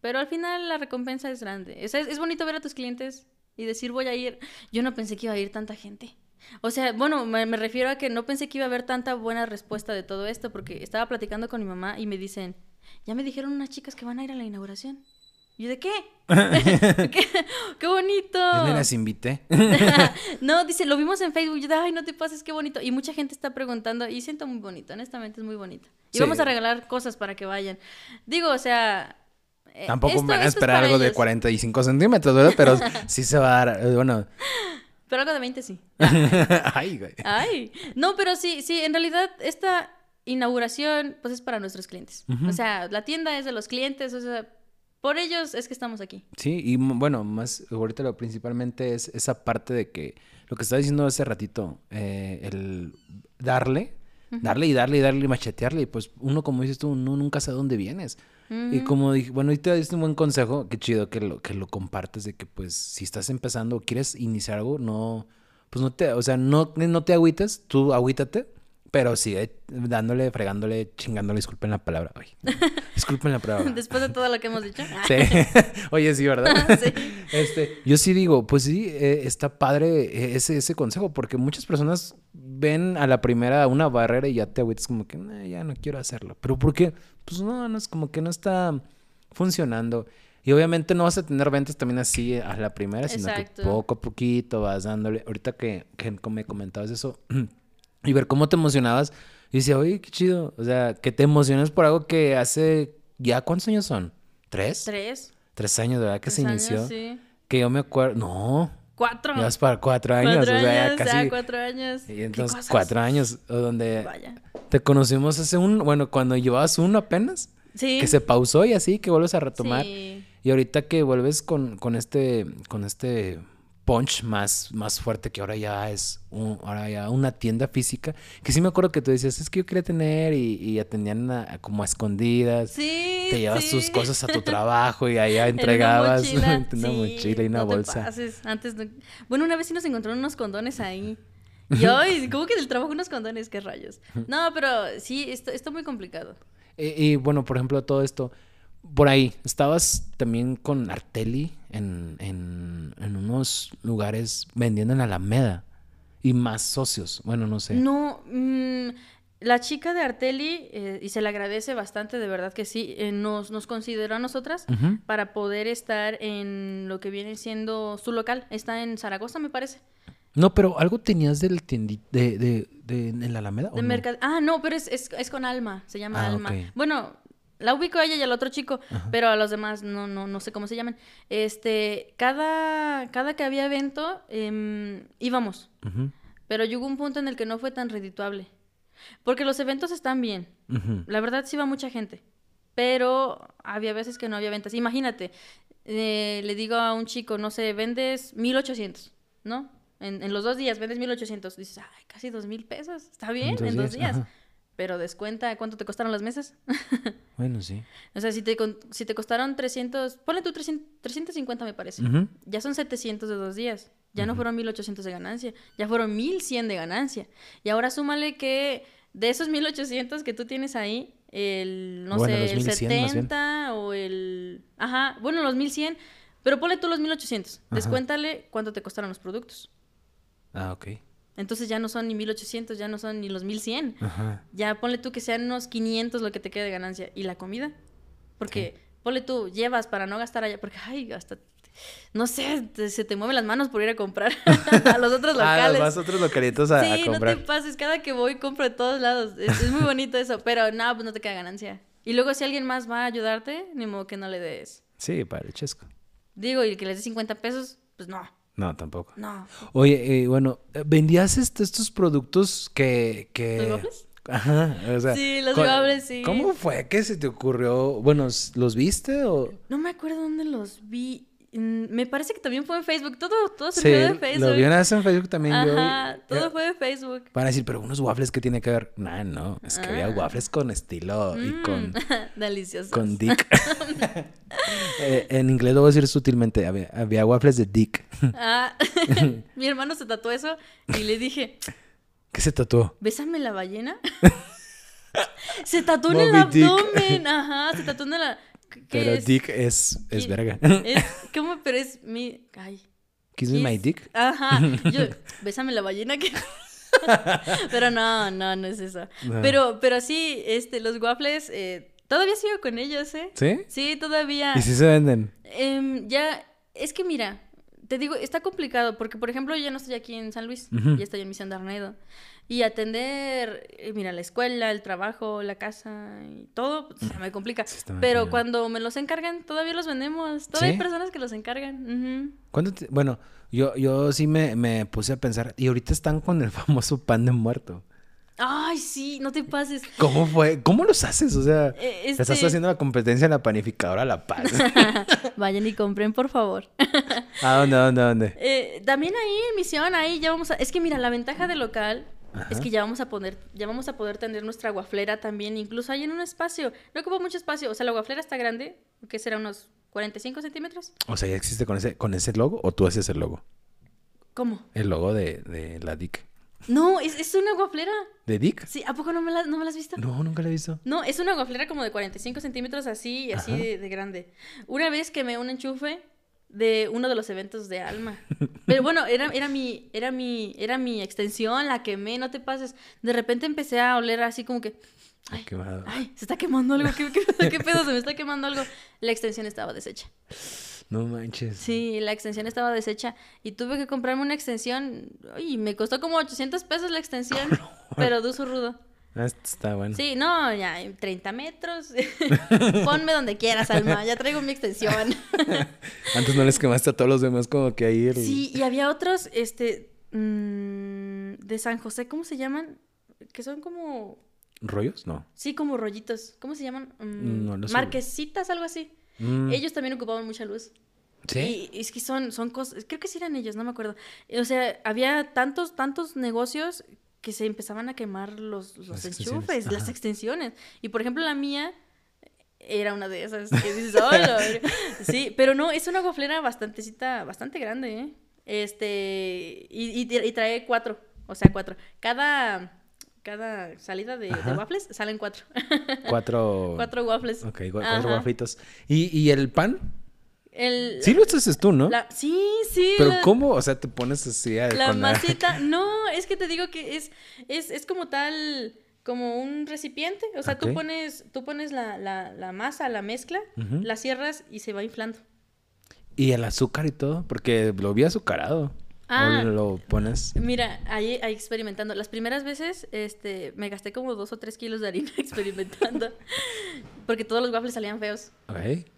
pero al final la recompensa es grande. Es, es bonito ver a tus clientes y decir voy a ir. Yo no pensé que iba a ir tanta gente. O sea, bueno, me, refiero a que no pensé que iba a haber tanta buena respuesta de todo esto, porque estaba platicando con mi mamá y me dicen, ya me dijeron unas chicas que van a ir a la inauguración. ¿Y yo de qué? ¿Qué? bonito! Yo me las invité. no, dice, lo vimos en Facebook. Yo de, ay, no te pases, qué bonito. Y mucha gente está preguntando y siento muy bonito, honestamente es muy bonito. Y vamos a regalar cosas para que vayan. Digo, o sea... Eh, Tampoco me van a esperar algo de 45 centímetros, ¿verdad? Pero sí se va a dar, eh, bueno... Pero algo de 20 sí. Ay, güey. Ay. No, pero sí, sí, en realidad esta inauguración pues es para nuestros clientes. O sea, la tienda es de los clientes, o sea, por ellos es que estamos aquí. Sí, y bueno, más ahorita lo principalmente es esa parte de que lo que estaba diciendo hace ratito, eh, el darle, darle y darle y darle y machetearle, y pues uno como dices tú, uno nunca sabe dónde vienes. Y como dije, bueno, y te diste un buen consejo, qué chido que lo, que lo compartes, de que pues si estás empezando o quieres iniciar algo, no, pues no te, o sea, no, no te agüites, tú agüítate, pero sigue dándole, fregándole, chingándole, disculpen la palabra. hoy disculpen la palabra. Después de todo lo que hemos dicho. Sí. Oye, sí, ¿verdad? sí. Este, yo sí digo, pues sí, eh, está padre eh, ese, ese consejo, porque muchas personas ven a la primera una barrera y ya te agüitas como que, ya no quiero hacerlo. ¿Pero por qué? Pues no, no es como que no está funcionando. Y obviamente no vas a tener ventas también así a la primera, sino que poco a poquito vas dándole. Ahorita que, que me comentabas eso, y ver cómo te emocionabas. Y decía, oye, qué chido. O sea, que te emociones por algo que hace. ¿Ya cuántos años son? ¿Tres? Tres. Tres años, ¿verdad? Que se inició. Sí. Que yo me acuerdo. No. Cuatro. Ya vas para cuatro años. Cuatro o sea, años, casi. cuatro años. Y entonces, cuatro años. Donde Vaya. te conocimos hace un. Bueno, cuando llevabas uno apenas. Sí. Que se pausó y así, que vuelves a retomar. Sí. Y ahorita que vuelves con, con este. Con este punch más, más fuerte que ahora ya es ahora ya una tienda física. Que sí me acuerdo que tú decías, es que yo quería tener y, atendían como a escondidas. Sí. Te llevas tus cosas a tu trabajo y allá entregabas una mochila, y una bolsa. Antes Bueno, una vez sí nos encontraron unos condones ahí. Y hoy, como que del trabajo unos condones, qué rayos. No, pero sí, esto está muy complicado. y bueno, por ejemplo, todo esto por ahí, estabas también con Arteli en, en, en, unos lugares vendiendo en Alameda y más socios. Bueno, no sé. No, mm, la chica de Arteli, eh, y se le agradece bastante, de verdad que sí, eh, nos, nos consideró a nosotras para poder estar en lo que viene siendo su local. Está en Zaragoza, me parece. No, pero algo tenías del tiendito de, de, de, en la Alameda. De no? Ah, no, pero es, es, es, con Alma, se llama ah, Alma. Bueno, la ubico a ella y al otro chico, pero a los demás no, no, no sé cómo se llaman. Este, cada, cada que había evento, em, íbamos. Pero llegó un punto en el que no fue tan redituable. Porque los eventos están bien. La verdad sí va mucha gente. Pero había veces que no había ventas. Imagínate, eh, le digo a un chico, no sé, vendes 1800, ¿no? En, en los dos días vendes 1800. Dices, ay, casi dos mil pesos. Está bien, en dos días. Pero descuenta cuánto te costaron las mesas. bueno, sí. O sea, si te, si te costaron 300, ponle tú 300, 350 me parece. Ya son 700 de dos días. Ya no fueron 1800 de ganancia. Ya fueron 1100 de ganancia. Y ahora súmale que de esos 1800 que tú tienes ahí, el, no sé, el 70 o el... Ajá, bueno, los 1100, pero ponle tú los 1800. Descuéntale cuánto te costaron los productos. Ah, ok. Entonces ya no son ni 1800, ya no son ni los 1100. Ajá. Ya ponle tú que sean unos 500 lo que te quede de ganancia. ¿Y la comida? Porque ponle tú, llevas para no gastar allá, porque, ay, hasta no sé, se te mueven las manos por ir a comprar a los otros locales. a los otros localitos a, sí, no te pases, cada que voy compro de todos lados. Es, muy bonito eso, pero no, pues no te queda ganancia. Y luego si alguien más va a ayudarte, ni modo que no le des. Sí, para el chesco. Digo, y que les des 50 pesos, pues no. No, tampoco. No. Oye, eh, bueno, ¿vendías estos productos que... que... ¿Los Ajá, o sea... Sí, los gobbles, sí. ¿Cómo fue que se te ocurrió? Bueno, ¿los viste o...? No me acuerdo dónde los vi. Me parece que también fue en Facebook. Todo, todo se fue de Facebook. Lo vi una vez en Facebook también. Ajá, todo fue de Facebook. Para decir, pero unos waffles, ¿qué tiene que ver? Nah, no. Es que había ah. waffles con estilo y mm, con. Deliciosos. Con Dick. Eh, en inglés lo voy a decir sutilmente. Había, había waffles de Dick. ah, mi hermano se tatuó eso y le dije. ¿Qué se tatuó? Bésame la ballena. se tatuó en el abdomen. Ajá, se tatuó en la. Pero Dick es, es verga. Es, ¿Cómo? Pero es mi. Ay. Kiss me my dick. Ajá. Yo, bésame la ballena que. pero no, no, no es eso. Pero, pero sí, este, los waffles, eh, todavía sigo con ellos, ¿eh? ¿Sí? Sí, todavía. ¿Y si se venden? Em, ya, es que mira, te digo, está complicado porque, por ejemplo, yo ya no estoy aquí en San Luis, ya estoy en Misión de Arnedo. Y atender, eh, mira, la escuela, el trabajo, la casa y todo, pues, se me complica. Pero cuando me los encargan, todavía los vendemos. Todavía hay personas que los encargan. Bueno, yo, yo sí me, me puse a pensar, y ahorita están con el famoso pan de muerto. Ay, sí, no te pases. ¿Cómo fue? ¿Cómo los haces? O sea, eh, estás este haciendo la competencia en la panificadora La Paz. Vayan y compren, por favor. ¿A dónde, dónde, dónde? Eh, también ahí en Misión, ahí ya vamos a... Es que mira, la ventaja del local es que ya vamos a poner, ya vamos a poder tener nuestra guaflera también, incluso ahí en un espacio. No ocupa mucho espacio. O sea, la guaflera está grande, que será unos 45 centímetros. O sea, ¿ya existe con ese, con ese logo o tú haces el logo? ¿Cómo? El logo de, de la DIC. No, es, es una guaflera. ¿De Dick? Sí, ¿a poco no me, la, no me la has visto? No, nunca la he visto. No, es una guaflera como de 45 centímetros así, así de, grande. Una vez que me un enchufe de uno de los eventos de Alma. Pero bueno, era, era, mi, era, mi, era mi extensión, la quemé, no te pases. De repente empecé a oler así como que... Ay, ay se está quemando algo, ¿Qué, qué, qué pedo? Se me está quemando algo. La extensión estaba deshecha. No manches. Sí, la extensión estaba deshecha y tuve que comprarme una extensión. Y me costó como 800 pesos la extensión, pero de uso rudo. Ah, está bueno. Sí, no, ya, 30 metros. Ponme donde quieras, Alma. Ya traigo mi extensión. Antes no les quemaste a todos los demás como que ahí. Sí, y había otros, este, mm, de San José, ¿cómo se llaman? Que son como... ¿Rollos? No. Sí, como rollitos. ¿Cómo se llaman? Mm, no, Marquesitas, algo así. Mm. Ellos también ocupaban mucha luz. Sí. Y es que son, son cosas, creo que sí eran ellos, no me acuerdo. O sea, había tantos, tantos negocios que se empezaban a quemar los, los enchufes, las extensiones. Y por ejemplo, la mía era una de esas que dices, sí, pero no, es una goflera bastantecita, bastante grande, ¿eh? Este, y, y, trae cuatro, o sea, cuatro. Cada, cada salida de, waffles salen cuatro. Cuatro. cuatro waffles. Ok, cuatro wafflitos. ¿Y, ¿Y el pan? El, sí lo haces tú, ¿no? sí, sí. Pero ¿cómo? O sea, te pones así a, La masita. No, es que te digo que es, es, es como tal, como un recipiente. O sea, tú pones, tú pones la, la, la masa, la mezcla, la cierras y se va inflando. ¿Y el azúcar y todo? Porque lo vi azucarado. Ah, lo pones. Mira, ahí, ahí, experimentando. Las primeras veces, este, me gasté como dos o tres kilos de harina experimentando. porque todos los waffles salían feos.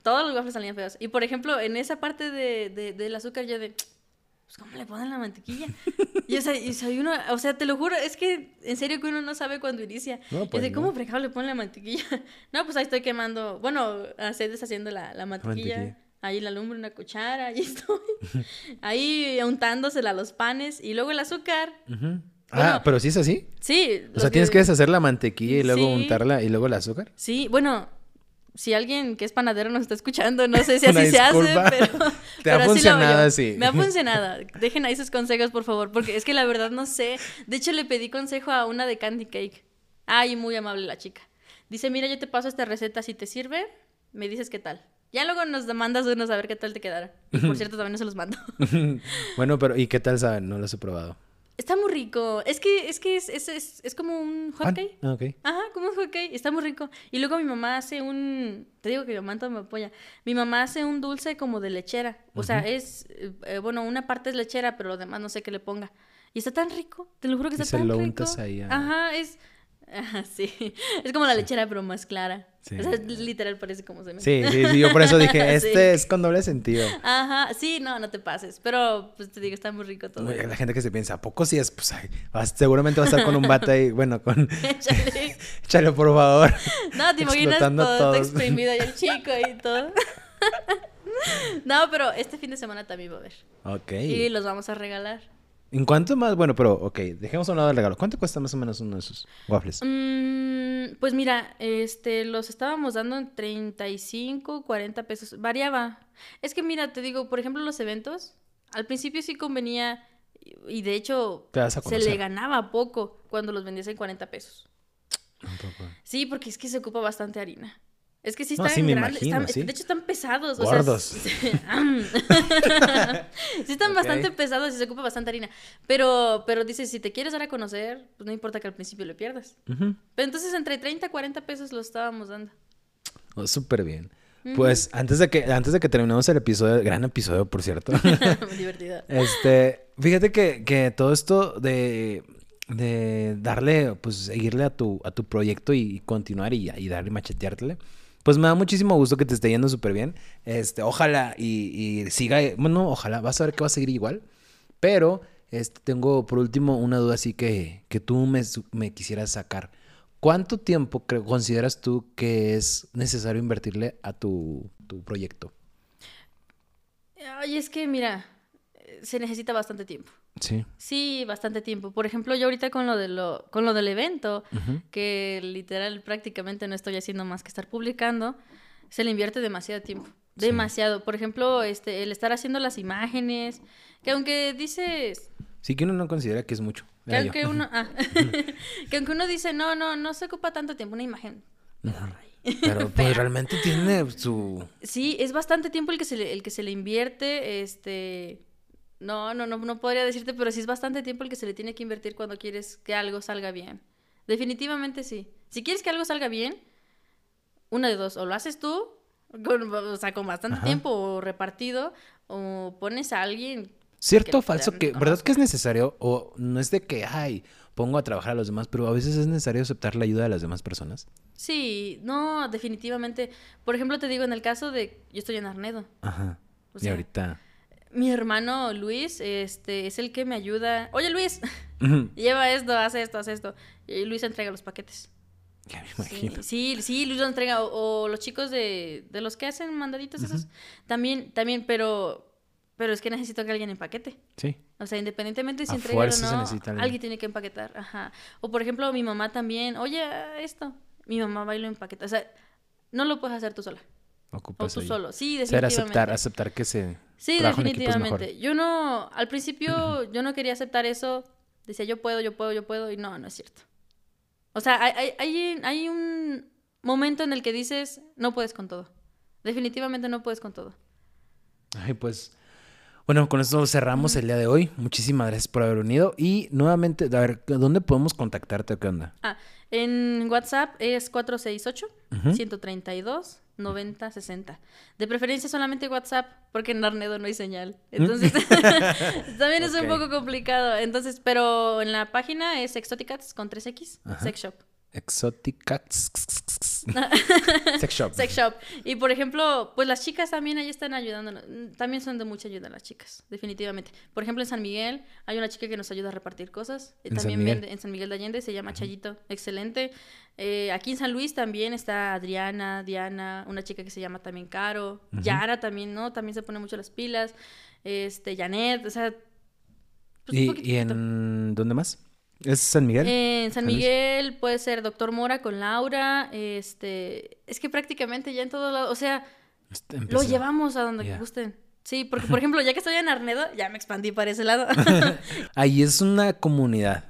Todos los waffles salían feos. Y por ejemplo, en esa parte de, de, del azúcar, yo de. Pues, ¿cómo le ponen la mantequilla? y, o sea, y soy uno, o sea, te lo juro, es que en serio que uno no sabe cuando inicia. No, pues, ¿cómo fregado le ponen la mantequilla? no, pues ahí estoy quemando, bueno, estoy deshaciendo la, la mantequilla. Ahí la lumbre, una cuchara, ahí estoy. ahí untándosela a los panes y luego el azúcar. ah, pero sí es así. Sí. O sea, tienes que deshacer la mantequilla y luego untarla y luego el azúcar. Sí, bueno, si alguien que es panadero nos está escuchando, no sé si así se hace, pero. Te ha funcionado así. Me ha funcionado. Dejen ahí sus consejos, por favor, porque es que la verdad no sé. De hecho, le pedí consejo a una de Candy Cake. Ay, muy amable la chica. Dice: Mira, yo te paso esta receta, si te sirve, me dices qué tal. Ya luego nos mandas unos a ver qué tal te quedará. por cierto, también no se los mando. bueno, pero ¿y qué tal saben? No los he probado. Está muy rico. Es que es, que es, es, es, como un hot cake. Ah, okay. Ajá, como un hot cake. Está muy rico. Y luego mi mamá hace un... Te digo que mi mamá me apoya. Mi mamá hace un dulce como de lechera. O sea, es... Eh, bueno, una parte es lechera, pero lo demás no sé qué le ponga. Y está tan rico. Te lo juro que está tan rico. Ahí Ajá, es... Ajá, sí. Es como la lechera, pero más clara. O sea, literal parece como se me... Sí, sí, sí. Yo por eso dije, este es con doble sentido. Ajá, sí, no, no te pases. Pero, pues te digo, está muy rico todo. la gente que se piensa, ¿a poco sí es? Pues seguramente va a estar con un bate ahí, bueno, con... Échale. Échale, por favor. No, te imaginas todo, todo exprimido y el chico y todo. no, pero este fin de semana también va a haber. Ok. Y los vamos a regalar. ¿En cuánto más? Bueno, pero ok, dejemos a un lado el regalo. ¿Cuánto cuesta más o menos uno de esos waffles? Mm, pues mira, este, los estábamos dando en 35, 40 pesos. Variaba. Es que mira, te digo, por ejemplo, los eventos, al principio sí convenía y de hecho se le ganaba poco cuando los vendías en 40 pesos. Sí, porque es que se ocupa bastante harina. Es que sí están grandes. De hecho, están pesados. Gordos. sí, están bastante pesados y se ocupa bastante harina. Pero, pero dices, si te quieres dar a conocer, pues no importa que al principio le pierdas. Pero entonces entre 30 y 40 pesos lo estábamos dando. Oh, Súper bien. Pues antes de que antes de que terminemos el episodio, gran episodio, por cierto. Muy divertido. Este, fíjate que, que todo esto de de darle, pues seguirle a tu, a tu proyecto y, continuar y, y darle macheteártele pues me da muchísimo gusto que te esté yendo súper bien. Este, ojalá y, siga, bueno, ojalá, vas a ver que va a seguir igual. Pero este, tengo por último una duda así que, que tú me, me quisieras sacar. ¿Cuánto tiempo consideras tú que es necesario invertirle a tu, tu proyecto? Ay, es que mira, se necesita bastante tiempo. Sí. Sí, bastante tiempo. Por ejemplo, yo ahorita con lo, de lo, con lo del evento, que literal prácticamente no estoy haciendo más que estar publicando, se le invierte demasiado tiempo. Demasiado. Por ejemplo, este, el estar haciendo las imágenes, que aunque dices... Sí, que uno no considera que es mucho. Que aunque, uno, ah, que aunque uno dice, no, no, no se ocupa tanto tiempo una imagen. Pero pues realmente tiene su... Sí, es bastante tiempo el que se le, el que se le invierte, este no, no, no, no podría decirte, pero sí es bastante tiempo el que se le tiene que invertir cuando quieres que algo salga bien. Definitivamente sí. Si quieres que algo salga bien, una de dos, o lo haces tú, con, o sea, con bastante tiempo o repartido, o pones a alguien. Cierto o falso que, ¿verdad que es necesario? O no es de que, ay, pongo a trabajar a los demás, pero a veces es necesario aceptar la ayuda de las demás personas. Sí, no, definitivamente. Por ejemplo, te digo, en el caso de, yo estoy en Arnedo. Ajá. y ahorita mi hermano Luis este, es el que me ayuda. Oye, Luis, lleva esto, haz esto, haz esto. Y Luis entrega los paquetes. Ya me imagino. Sí, sí, Luis lo entrega. O, los chicos de, de, los que hacen mandaditos esos. También, también, pero, pero es que necesito que alguien empaquete. Sí. O sea, independientemente si entrega o no, alguien. tiene que empaquetar. Ajá. O por ejemplo, mi mamá también. Oye, esto. Mi mamá va y lo empaqueta. O sea, no lo puedes hacer tú sola. Ocupas o tú solo. Sí, definitivamente. Ser aceptar, aceptar que se Sí, definitivamente. Yo no, al principio yo no quería aceptar eso. Decía, yo puedo, yo puedo, yo puedo. Y no, no es cierto. O sea, hay, hay, hay un momento en el que dices, no puedes con todo. Definitivamente no puedes con todo. Ay, pues... Bueno, con esto cerramos el día de hoy. Muchísimas gracias por haber unido. Y nuevamente, a ver, ¿dónde podemos contactarte o qué onda? Ah, en WhatsApp es 468-132. 90-60. De preferencia solamente WhatsApp, porque en Arnedo no hay señal. ¿Mm? Entonces, también es un poco complicado. Entonces, pero en la página es Exoticats con 3X, Sex Shop. Exótica. Sex shop. Sex shop. Y por ejemplo, pues las chicas también ahí están ayudándonos. También son de mucha ayuda las chicas, definitivamente. Por ejemplo, en San Miguel hay una chica que nos ayuda a repartir cosas. Eh, ¿En San también Miguel? vende en San Miguel de Allende, se llama Chayito. Excelente. Eh, aquí en San Luis también está Adriana, Diana, una chica que se llama también Caro. Yara también, ¿no? También se pone mucho las pilas. Este, Janet, o sea. pues, ¿Y, y en dónde más? ¿Es San Miguel? En San San. Miguel puede ser Doctor Mora con Laura, este, es que prácticamente ya en todos lados, o sea, Este, lo llevamos a donde Ya. gusten. Sí, porque por ejemplo, ya que estoy en Arnedo, ya me expandí para ese lado. Ahí es una comunidad.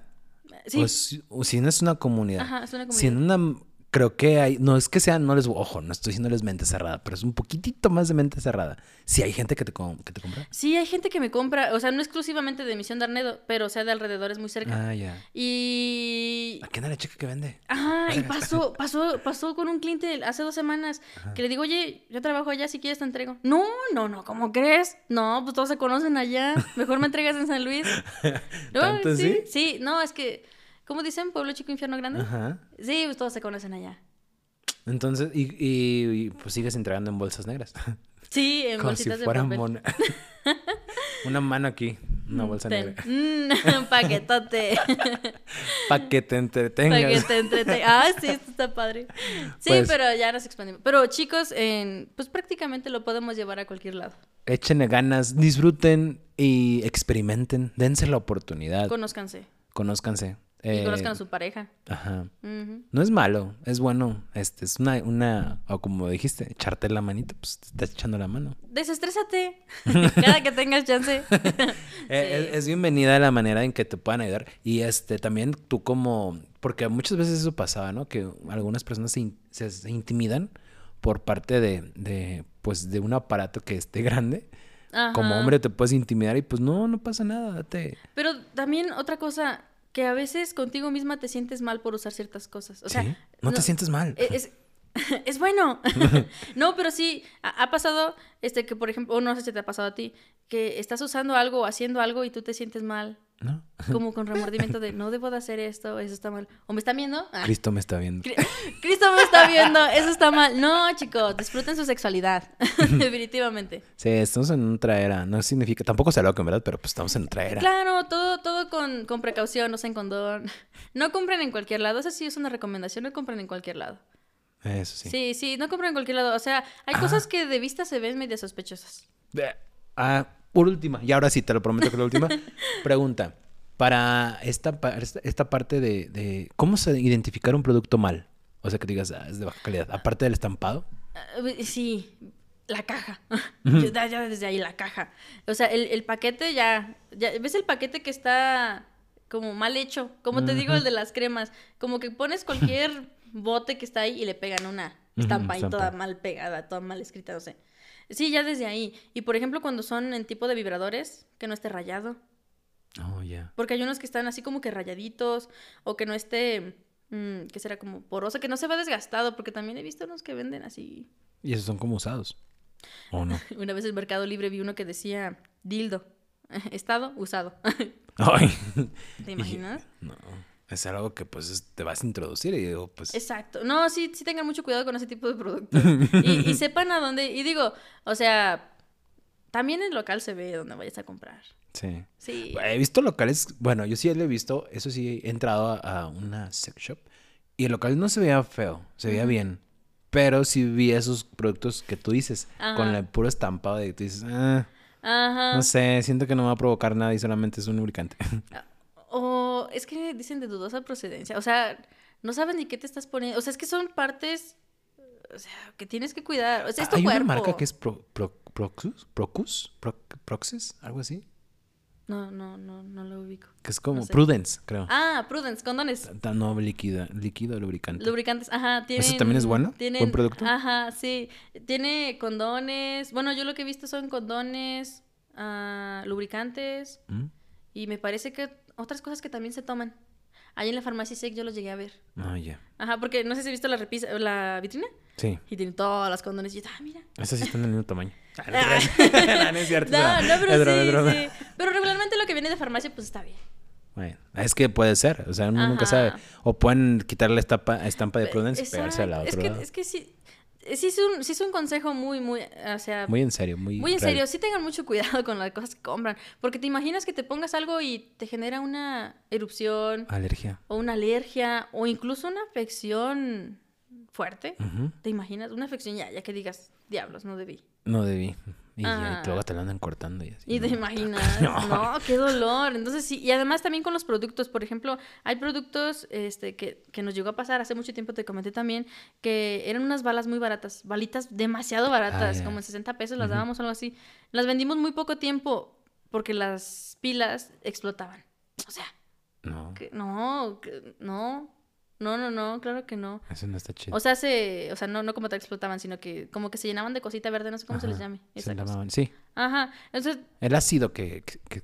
sí, O, si, o si no es una comunidad. ajá, es una Si en comunidad. una. Creo que hay. No es que sean. No les. Ojo, no estoy diciéndoles mente cerrada. Pero es un poquitito más de mente cerrada. Si hay gente que te, que te compra. Sí, hay gente que me compra, o sea, no exclusivamente de Misión de Arnedo, pero o sea, de alrededores muy cerca. Ah, ya. Y Aquí anda la chica que vende. Ajá, y pasó, pasó, pasó con un cliente hace dos semanas que le digo, oye, yo trabajo allá, si quieres te entrego. No, no, no, ¿cómo crees? No, pues todos se conocen allá. Mejor me entregas en San Luis. No, ¿Tanto sí, sí? sí, no, es que, ¿cómo dicen? Pueblo chico, infierno grande. Ajá. Sí, pues todos se conocen allá. Entonces, y, y- y, pues sigues entregando en bolsas negras. Sí, en Como si bolsitas de fuera papel. mona- una mano aquí, una bolsa Ten. negra. Mm, paquetote. Para que te entretengas. Para que te entrete- Ah, sí, esto está padre. Sí, Pues- pero ya nos expandimos. Pero chicos, en, pues prácticamente lo podemos llevar a cualquier lado. Échenle ganas, disfruten y experimenten. Dense la oportunidad. Conózcanse. Conózcanse. Y Eh, conozcan a su pareja. Ajá. No es malo, es bueno. Este es una, una, o como dijiste, echarte la manita, pues te estás echando la mano. Desestrésate. Cada que tengas chance. Eh, es, es bienvenida la manera en que te puedan ayudar. Y este también tú como, porque muchas veces eso pasaba, ¿no? Que algunas personas se, in- se- se intimidan por parte de, de, pues, de un aparato que esté grande. Como hombre te puedes intimidar y pues no, no pasa nada, date. Pero también otra cosa, que a veces contigo misma te sientes mal por usar ciertas cosas. O sea, ¿Sí? No te sientes mal. e- Es, es bueno. no, pero sí, ha, ha pasado, este, que por ejemplo, o no sé si te ha pasado a ti, que estás usando algo o haciendo algo y tú te sientes mal, ¿No? como con remordimiento de no debo de hacer esto, eso está mal. ¿O me están viendo? Ah, Cristo me está viendo. Cri- Cristo me está viendo, eso está mal. No, chicos, disfruten su sexualidad, definitivamente. Sí, estamos en otra era. No significa, tampoco se en verdad, pero pues estamos en otra era. Claro, todo, todo con, con precaución, no sean condón. No compren en cualquier lado, esa sí es una recomendación, no compren en cualquier lado. Eso sí. Sí, sí, no compren en cualquier lado. O sea, hay cosas que de vista se ven medio sospechosas. Ah, por última, y ahora sí, te lo prometo que la última. Pregunta. Para esta, esta, parte de, de cómo se identificar un producto mal. O sea, que digas, ah, es de baja calidad. Aparte del estampado. Ah, sí, la caja. Yo- ya, desde ahí, la caja. O sea, el, el paquete ya, ya. ¿Ves el paquete que está como mal hecho? Como te digo, el de las cremas. Como que pones cualquier bote que está ahí y le pegan una estampa ahí estampa. toda mal pegada, toda mal escrita, no sé. Sí, ya desde ahí. Y por ejemplo, cuando son en tipo de vibradores, que no esté rayado. Oh, ya. Porque hay unos que están así como que rayaditos o que no esté, mm, que será como poroso, que no se va desgastado, porque también he visto unos que venden así. Y esos son como usados. ¿O no? Una vez en Mercado Libre vi uno que decía dildo, estado usado. Ay. ¿Te imaginas? No. Es algo que pues es- te vas a introducir y digo, pues. Exacto. No, sí, sí tengan mucho cuidado con ese tipo de productos. Y, y sepan a dónde. Y digo, o sea, también el local se ve donde vayas a comprar. Sí. Sí. He visto locales, bueno, yo sí lo he visto, eso sí, he entrado a, a una sex shop y el local no se veía feo, se veía bien, pero sí vi esos productos que tú dices, con el puro estampado de que tú dices, ah, Ajá. no sé, siento que no va a provocar nada y solamente es un lubricante. O es que dicen de dudosa procedencia. O sea, no saben ni qué te estás poniendo. O sea, es que son partes. O sea, que tienes que cuidar. O sea, es tu Hay cuerpo. una marca que es Pro, Pro- Proxus, Procus, Pro- Proxys, algo así, No, no, no, no lo ubico. que es como No sé. Prudence, creo. Ah, Prudence, condones. No, líquido, líquido lubricante. Lubricantes, ajá, tienen... ¿Ese también es bueno? Tienen, ¿Buen producto? Ajá, sí. Tiene condones. Bueno, yo lo que he visto son condones, ah, lubricantes ¿Mm? y me parece que otras cosas que también se toman. Ahí en la farmacia SEC yo los llegué a ver. Ah, ya. Ajá, porque no sé si has visto la, repisa, la vitrina Sí, y tiene todas las condones y yo, ah, mira. esas sí están del mismo tamaño. Ah, no, Ah. no, es cierto. No, no, pero Es broma, sí, broma. sí. Pero regularmente lo que viene de farmacia, pues está bien. Bueno, es que puede ser, o sea, uno nunca sabe. O pueden quitarle estampa, estampa de prudencia y pegarse a la otra. Es que, es que sí, sí es, un, sí es un consejo muy, muy, o sea, Muy en serio, muy, Muy en real. serio, sí tengan mucho cuidado con las cosas que compran, porque te imaginas que te pongas algo y te genera una erupción Alergia. o una alergia o incluso una afección fuerte. ¿Te imaginas? Una afección ya, ya que digas, diablos, no debí. No debí. Y, Ah. y luego te lo andan cortando y así. Y te no. imaginas, No. no. qué dolor. Entonces sí, y además también con los productos, por ejemplo, hay productos este, que, que nos llegó a pasar hace mucho tiempo, te comenté también, que eran unas balas muy baratas, balitas demasiado baratas, Ah, como en 60 pesos las dábamos o algo así. Las vendimos muy poco tiempo porque las pilas explotaban. O sea, No, que- no, que- no, no, no, no, claro que no. eso no está chido. O sea, se, o sea, no, no como te explotaban, sino que como que se llenaban de cosita verde, no sé cómo se les llame. se cosa. llamaban- Sí, Ajá, entonces el ácido que, que- que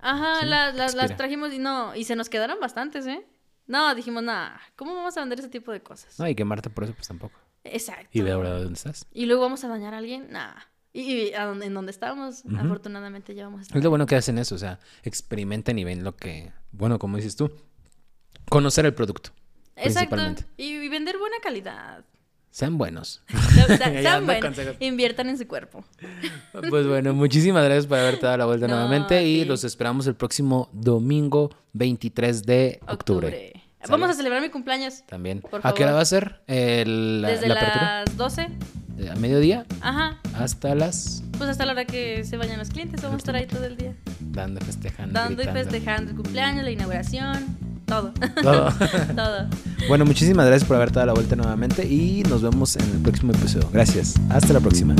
Ajá, Sí, las, las, las trajimos y no, y se nos quedaron bastantes, ¿eh? No, dijimos, nada, ¿cómo vamos a vender ese tipo de cosas? No, y quemarte por eso, pues tampoco. Exacto. Y ve ahora dónde estás. Y luego vamos a dañar a alguien, nada. Y, y a donde, en donde estábamos, afortunadamente ya vamos a estar. Es lo bueno que hacen eso, o sea, experimenten y ven lo que, bueno, como dices tú, conocer el producto, Exacto. Y, y vender buena calidad. Sean buenos. Sean buenos. Inviertan en su cuerpo. Pues bueno, muchísimas gracias por haberte dado la vuelta No, nuevamente y los esperamos el próximo domingo 23 de octubre. Vamos a celebrar mi cumpleaños. También. Por ¿A qué hora va a ser el- la, Desde la apertura? las 12. ¿De- ¿A mediodía? Ajá. Hasta las... Pues hasta la hora que se vayan los clientes. Vamos a estar ahí todo el día. Dando, festejando, Dando y festejando el cumpleaños, la inauguración, todo. Todo. todo. bueno, muchísimas gracias por haberte dado la vuelta nuevamente y nos vemos en el próximo episodio. Gracias. Hasta la próxima.